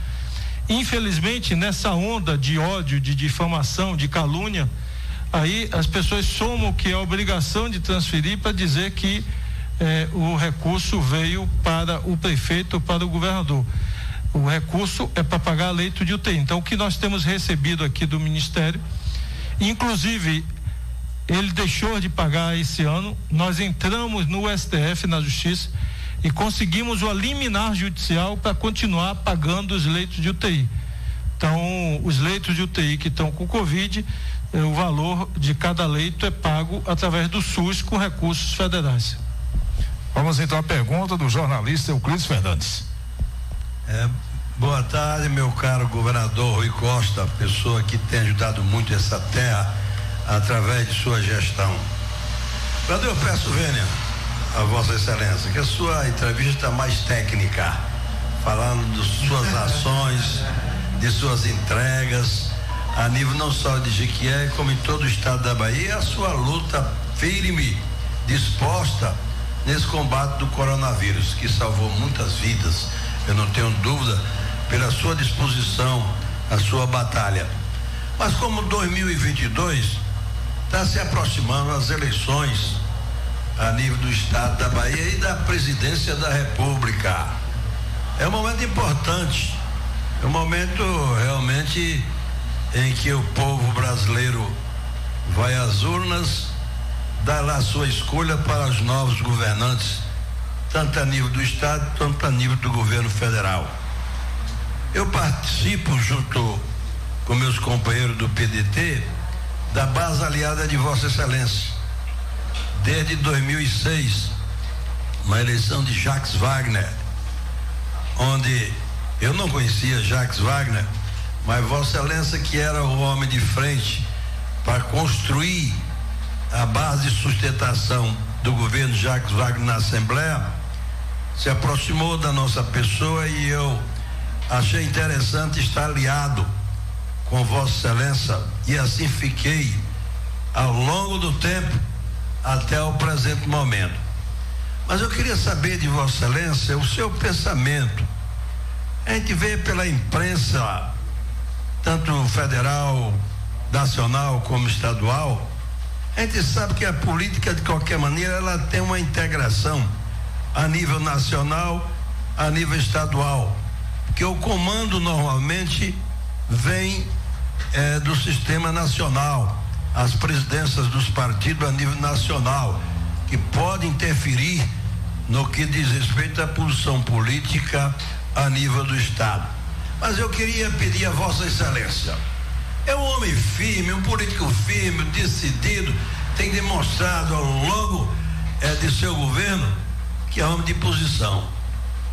Infelizmente, nessa onda de ódio, de difamação, de calúnia, aí as pessoas somam que é obrigação de transferir para dizer que eh, o recurso veio para o prefeito, para o governador. O recurso é para pagar leito de UTI. Então, o que nós temos recebido aqui do Ministério, inclusive, ele deixou de pagar esse ano, nós entramos no STF, na Justiça, e conseguimos o liminar judicial para continuar pagando os leitos de UTI. Então, os leitos de UTI que estão com Covid, eh, o valor de cada leito é pago através do SUS com recursos federais. Vamos então à pergunta do jornalista Euclides Fernandes. É, boa tarde, meu caro governador Rui Costa, pessoa que tem ajudado muito essa terra através de sua gestão. Governador, eu peço, Vênia, a Vossa Excelência, que a sua entrevista mais técnica, falando de suas ações, de suas entregas, a nível não só de Jequié, como em todo o estado da Bahia, a sua luta firme, disposta nesse combate do coronavírus, que salvou muitas vidas, eu não tenho dúvida, pela sua disposição, a sua batalha. Mas como 2022 está se aproximando as eleições a nível do estado da Bahia e da presidência da República. É um momento importante, é um momento realmente em que o povo brasileiro vai às urnas, dar lá sua escolha para os novos governantes, tanto a nível do estado, quanto a nível do governo federal. Eu participo junto com meus companheiros do PDT da base aliada de Vossa Excelência. Desde 2006, uma eleição de Jacques Wagner, onde eu não conhecia Jacques Wagner, mas Vossa Excelência, que era o homem de frente para construir a base de sustentação do governo Jacques Wagner na Assembleia, se aproximou da nossa pessoa e eu achei interessante estar aliado com Vossa Excelência e assim fiquei ao longo do tempo até o presente momento. Mas eu queria saber de Vossa Excelência o seu pensamento. A gente vê pela imprensa, tanto federal, nacional como estadual, a gente sabe que a política, de qualquer maneira, ela tem uma integração a nível nacional, a nível estadual. Porque o comando normalmente vem eh, do sistema nacional as presidências dos partidos a nível nacional, que pode interferir no que diz respeito à posição política a nível do Estado. Mas eu queria pedir a Vossa Excelência. É um homem firme, um político firme, decidido, tem demonstrado ao longo é, de seu governo que é homem de posição.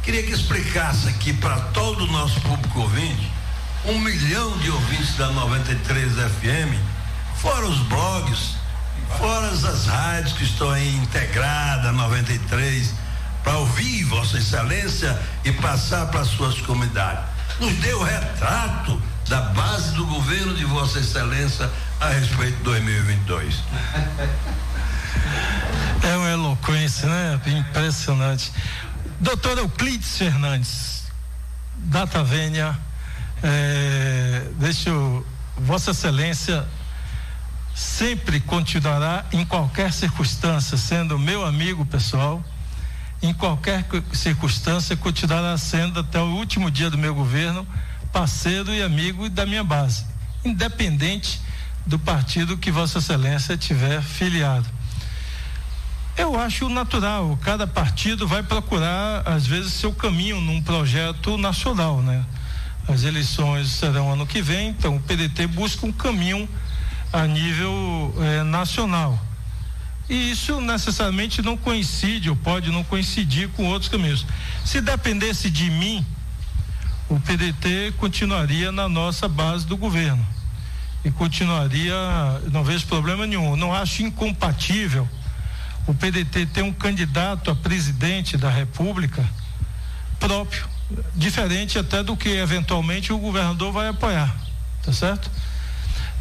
Queria que explicasse aqui para todo o nosso público ouvinte, um milhão de ouvintes da 93 FM, fora os blogs, fora as rádios que estão aí integradas, 93, para ouvir Vossa Excelência e passar para suas comunidades. Nos dê o retrato da base do governo de Vossa Excelência a respeito de 2022. É uma eloquência, né? Impressionante. Doutor Euclides Fernandes, Data Vênia, é, deixa eu, Vossa Excelência sempre continuará em qualquer circunstância sendo meu amigo pessoal, em qualquer circunstância continuará sendo até o último dia do meu governo parceiro e amigo da minha base, independente do partido que Vossa Excelência tiver filiado. Eu acho natural, cada partido vai procurar, às vezes, seu caminho num projeto nacional, né? As eleições serão ano que vem, então o PDT busca um caminho a nível eh, nacional. E isso necessariamente não coincide, ou pode não coincidir com outros caminhos. Se dependesse de mim, o PDT continuaria na nossa base do governo. E continuaria, não vejo problema nenhum. Não acho incompatível o PDT ter um candidato a presidente da República próprio, diferente até do que eventualmente o governador vai apoiar. Tá certo?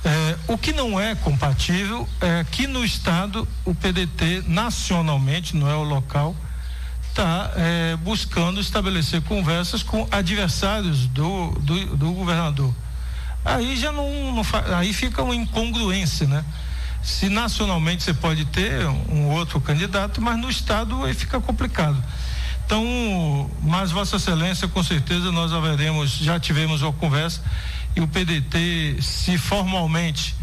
É, o que não é compatível é que no estado o PDT nacionalmente, não é o local, está é, buscando estabelecer conversas com adversários do, do, do governador. Aí já não, não aí fica uma incongruência, né? Se nacionalmente você pode ter um outro candidato, mas no estado aí fica complicado. Então, mas Vossa Excelência, com certeza nós haveremos, já tivemos uma conversa e o PDT, se formalmente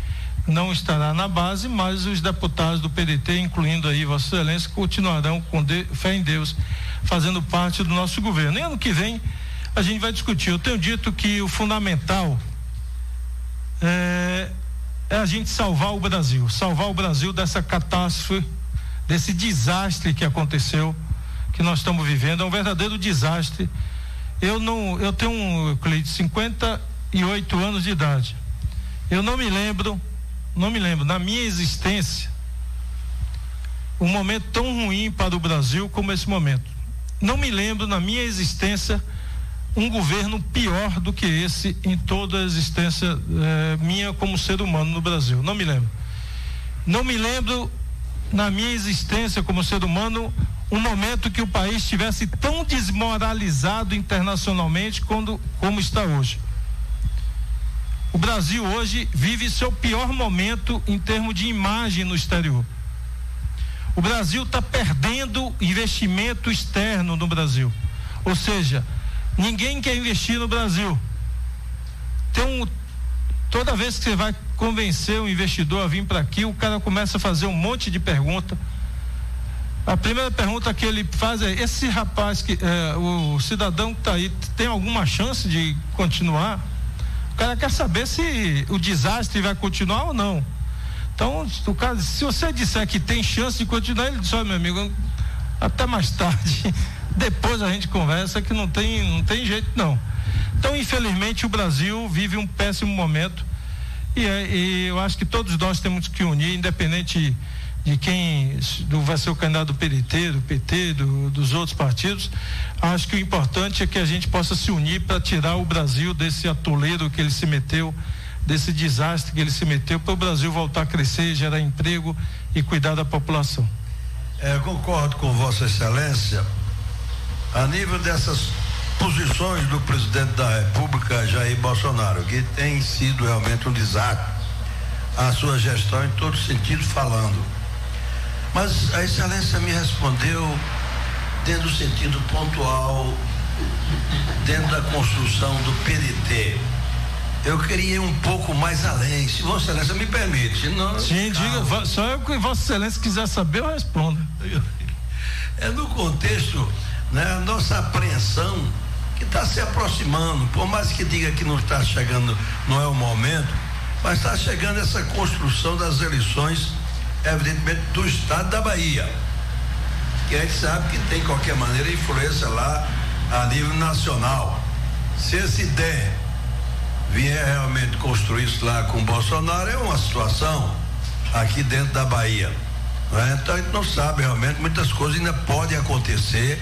não estará na base, mas os deputados do PDT, incluindo aí Vossa Excelência, continuarão com de, fé em Deus, fazendo parte do nosso governo. E ano que vem a gente vai discutir. Eu tenho dito que o fundamental é, é a gente salvar o Brasil, salvar o Brasil dessa catástrofe, desse desastre que aconteceu, que nós estamos vivendo, é um verdadeiro desastre. Eu não, eu tenho um, Cleide, 58 anos de idade. Eu não me lembro, não me lembro, na minha existência, um momento tão ruim para o Brasil como esse momento. Não me lembro na minha existência um governo pior do que esse em toda a existência eh, minha como ser humano no Brasil. Não me lembro. Não me lembro na minha existência como ser humano um momento que o país estivesse tão desmoralizado internacionalmente quando, como está hoje. O Brasil hoje vive seu pior momento em termos de imagem no exterior. O Brasil está perdendo investimento externo no Brasil. Ou seja, Ninguém quer investir no Brasil. Tem um, toda vez que você vai convencer o investidor a vir para aqui, o cara começa a fazer um monte de pergunta. A primeira pergunta que ele faz é: esse rapaz que é, o cidadão que está aí tem alguma chance de continuar? O cara quer saber se o desastre vai continuar ou não. Então, o cara, se você disser que tem chance de continuar, ele diz: olha, meu amigo, até mais tarde. Depois a gente conversa que não tem, não tem jeito não. Então, infelizmente, o Brasil vive um péssimo momento e, é, e eu acho que todos nós temos que unir, independente de quem do, vai ser o candidato do PDT, do PT, do, dos outros partidos. Acho que o importante é que a gente possa se unir para tirar o Brasil desse atoleiro que ele se meteu, desse desastre que ele se meteu, para o Brasil voltar a crescer, gerar emprego e cuidar da população. É, concordo com Vossa Excelência a nível dessas posições do presidente da República, Jair Bolsonaro, que tem sido realmente um desastre a sua gestão em todos os sentidos falando. Mas a excelência me respondeu dentro do sentido pontual, dentro da construção do PDT. Eu queria ir um pouco mais além, se Vossa Excelência me permite. Não, Sim, diga, só eu que Vossa Excelência quiser saber, eu respondo. É no contexto né? A nossa apreensão que está se aproximando, por mais que diga que não está chegando, não é o momento, mas está chegando essa construção das eleições, evidentemente, do estado da Bahia. Que a gente sabe que tem, de qualquer maneira, influência lá a nível nacional. Se esse DEM vier realmente construir isso lá com Bolsonaro, é uma situação aqui dentro da Bahia. Né? Então a gente não sabe realmente, muitas coisas ainda podem acontecer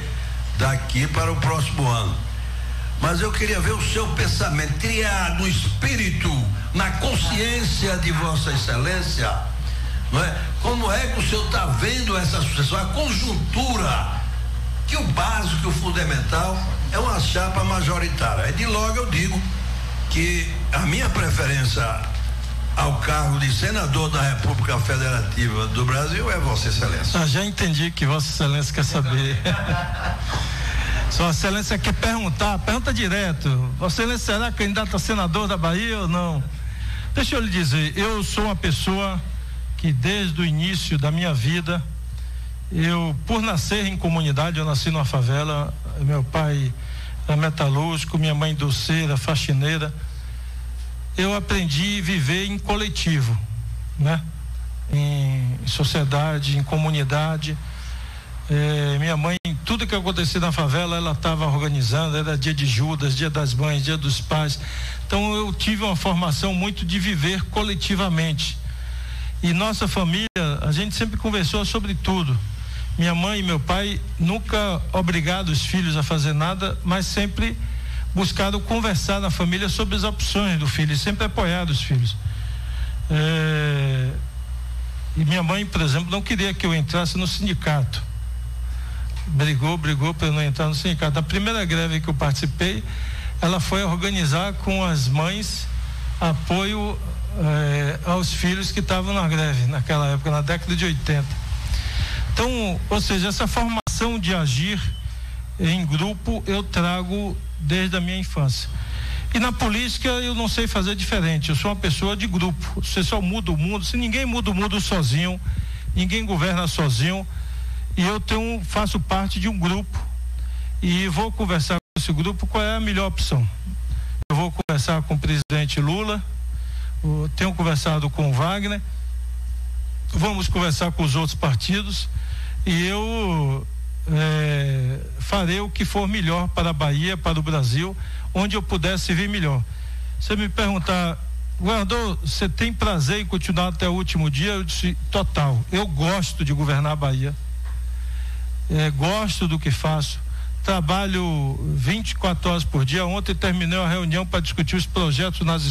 daqui para o próximo ano. Mas eu queria ver o seu pensamento, criar no espírito, na consciência de Vossa Excelência, não é? Como é que o senhor está vendo essa sucessão, a conjuntura, que o básico, que o fundamental é uma chapa majoritária. E de logo eu digo que a minha preferência ao cargo de senador da República Federativa do Brasil é Vossa Excelência. Ah, já entendi que Vossa Excelência quer saber. Sua Excelência quer perguntar, pergunta direto. Vossa Excelência será candidato a senador da Bahia ou não? Deixa eu lhe dizer, eu sou uma pessoa que desde o início da minha vida, eu, por nascer em comunidade, eu nasci numa favela, meu pai era metalúrgico, minha mãe doceira, faxineira eu aprendi a viver em coletivo, né? Em sociedade, em comunidade. É, minha mãe, tudo que acontecia na favela, ela estava organizando, era dia de Judas, dia das mães, dia dos pais. Então eu tive uma formação muito de viver coletivamente. E nossa família, a gente sempre conversou sobre tudo. Minha mãe e meu pai nunca obrigaram os filhos a fazer nada, mas sempre buscado conversar na família sobre as opções do filho, sempre apoiar os filhos. É, e minha mãe, por exemplo, não queria que eu entrasse no sindicato. Brigou, brigou para eu não entrar no sindicato. Na primeira greve que eu participei, ela foi organizar com as mães apoio eh, aos filhos que estavam na greve naquela época, na década de 80. Então, ou seja, essa formação de agir em grupo eu trago desde a minha infância. E na política eu não sei fazer diferente. Eu sou uma pessoa de grupo. Você só muda o mundo. Se ninguém muda o mundo sozinho, ninguém governa sozinho. E eu tenho, faço parte de um grupo e vou conversar com esse grupo qual é a melhor opção. Eu vou conversar com o presidente Lula, tenho conversado com o Wagner, vamos conversar com os outros partidos e eu é, farei o que for melhor para a Bahia, para o Brasil, onde eu puder servir melhor. Você me perguntar, governador, você tem prazer em continuar até o último dia? Eu disse, total. Eu gosto de governar a Bahia. É, gosto do que faço. Trabalho 24 horas por dia. Ontem terminei a reunião para discutir os projetos nas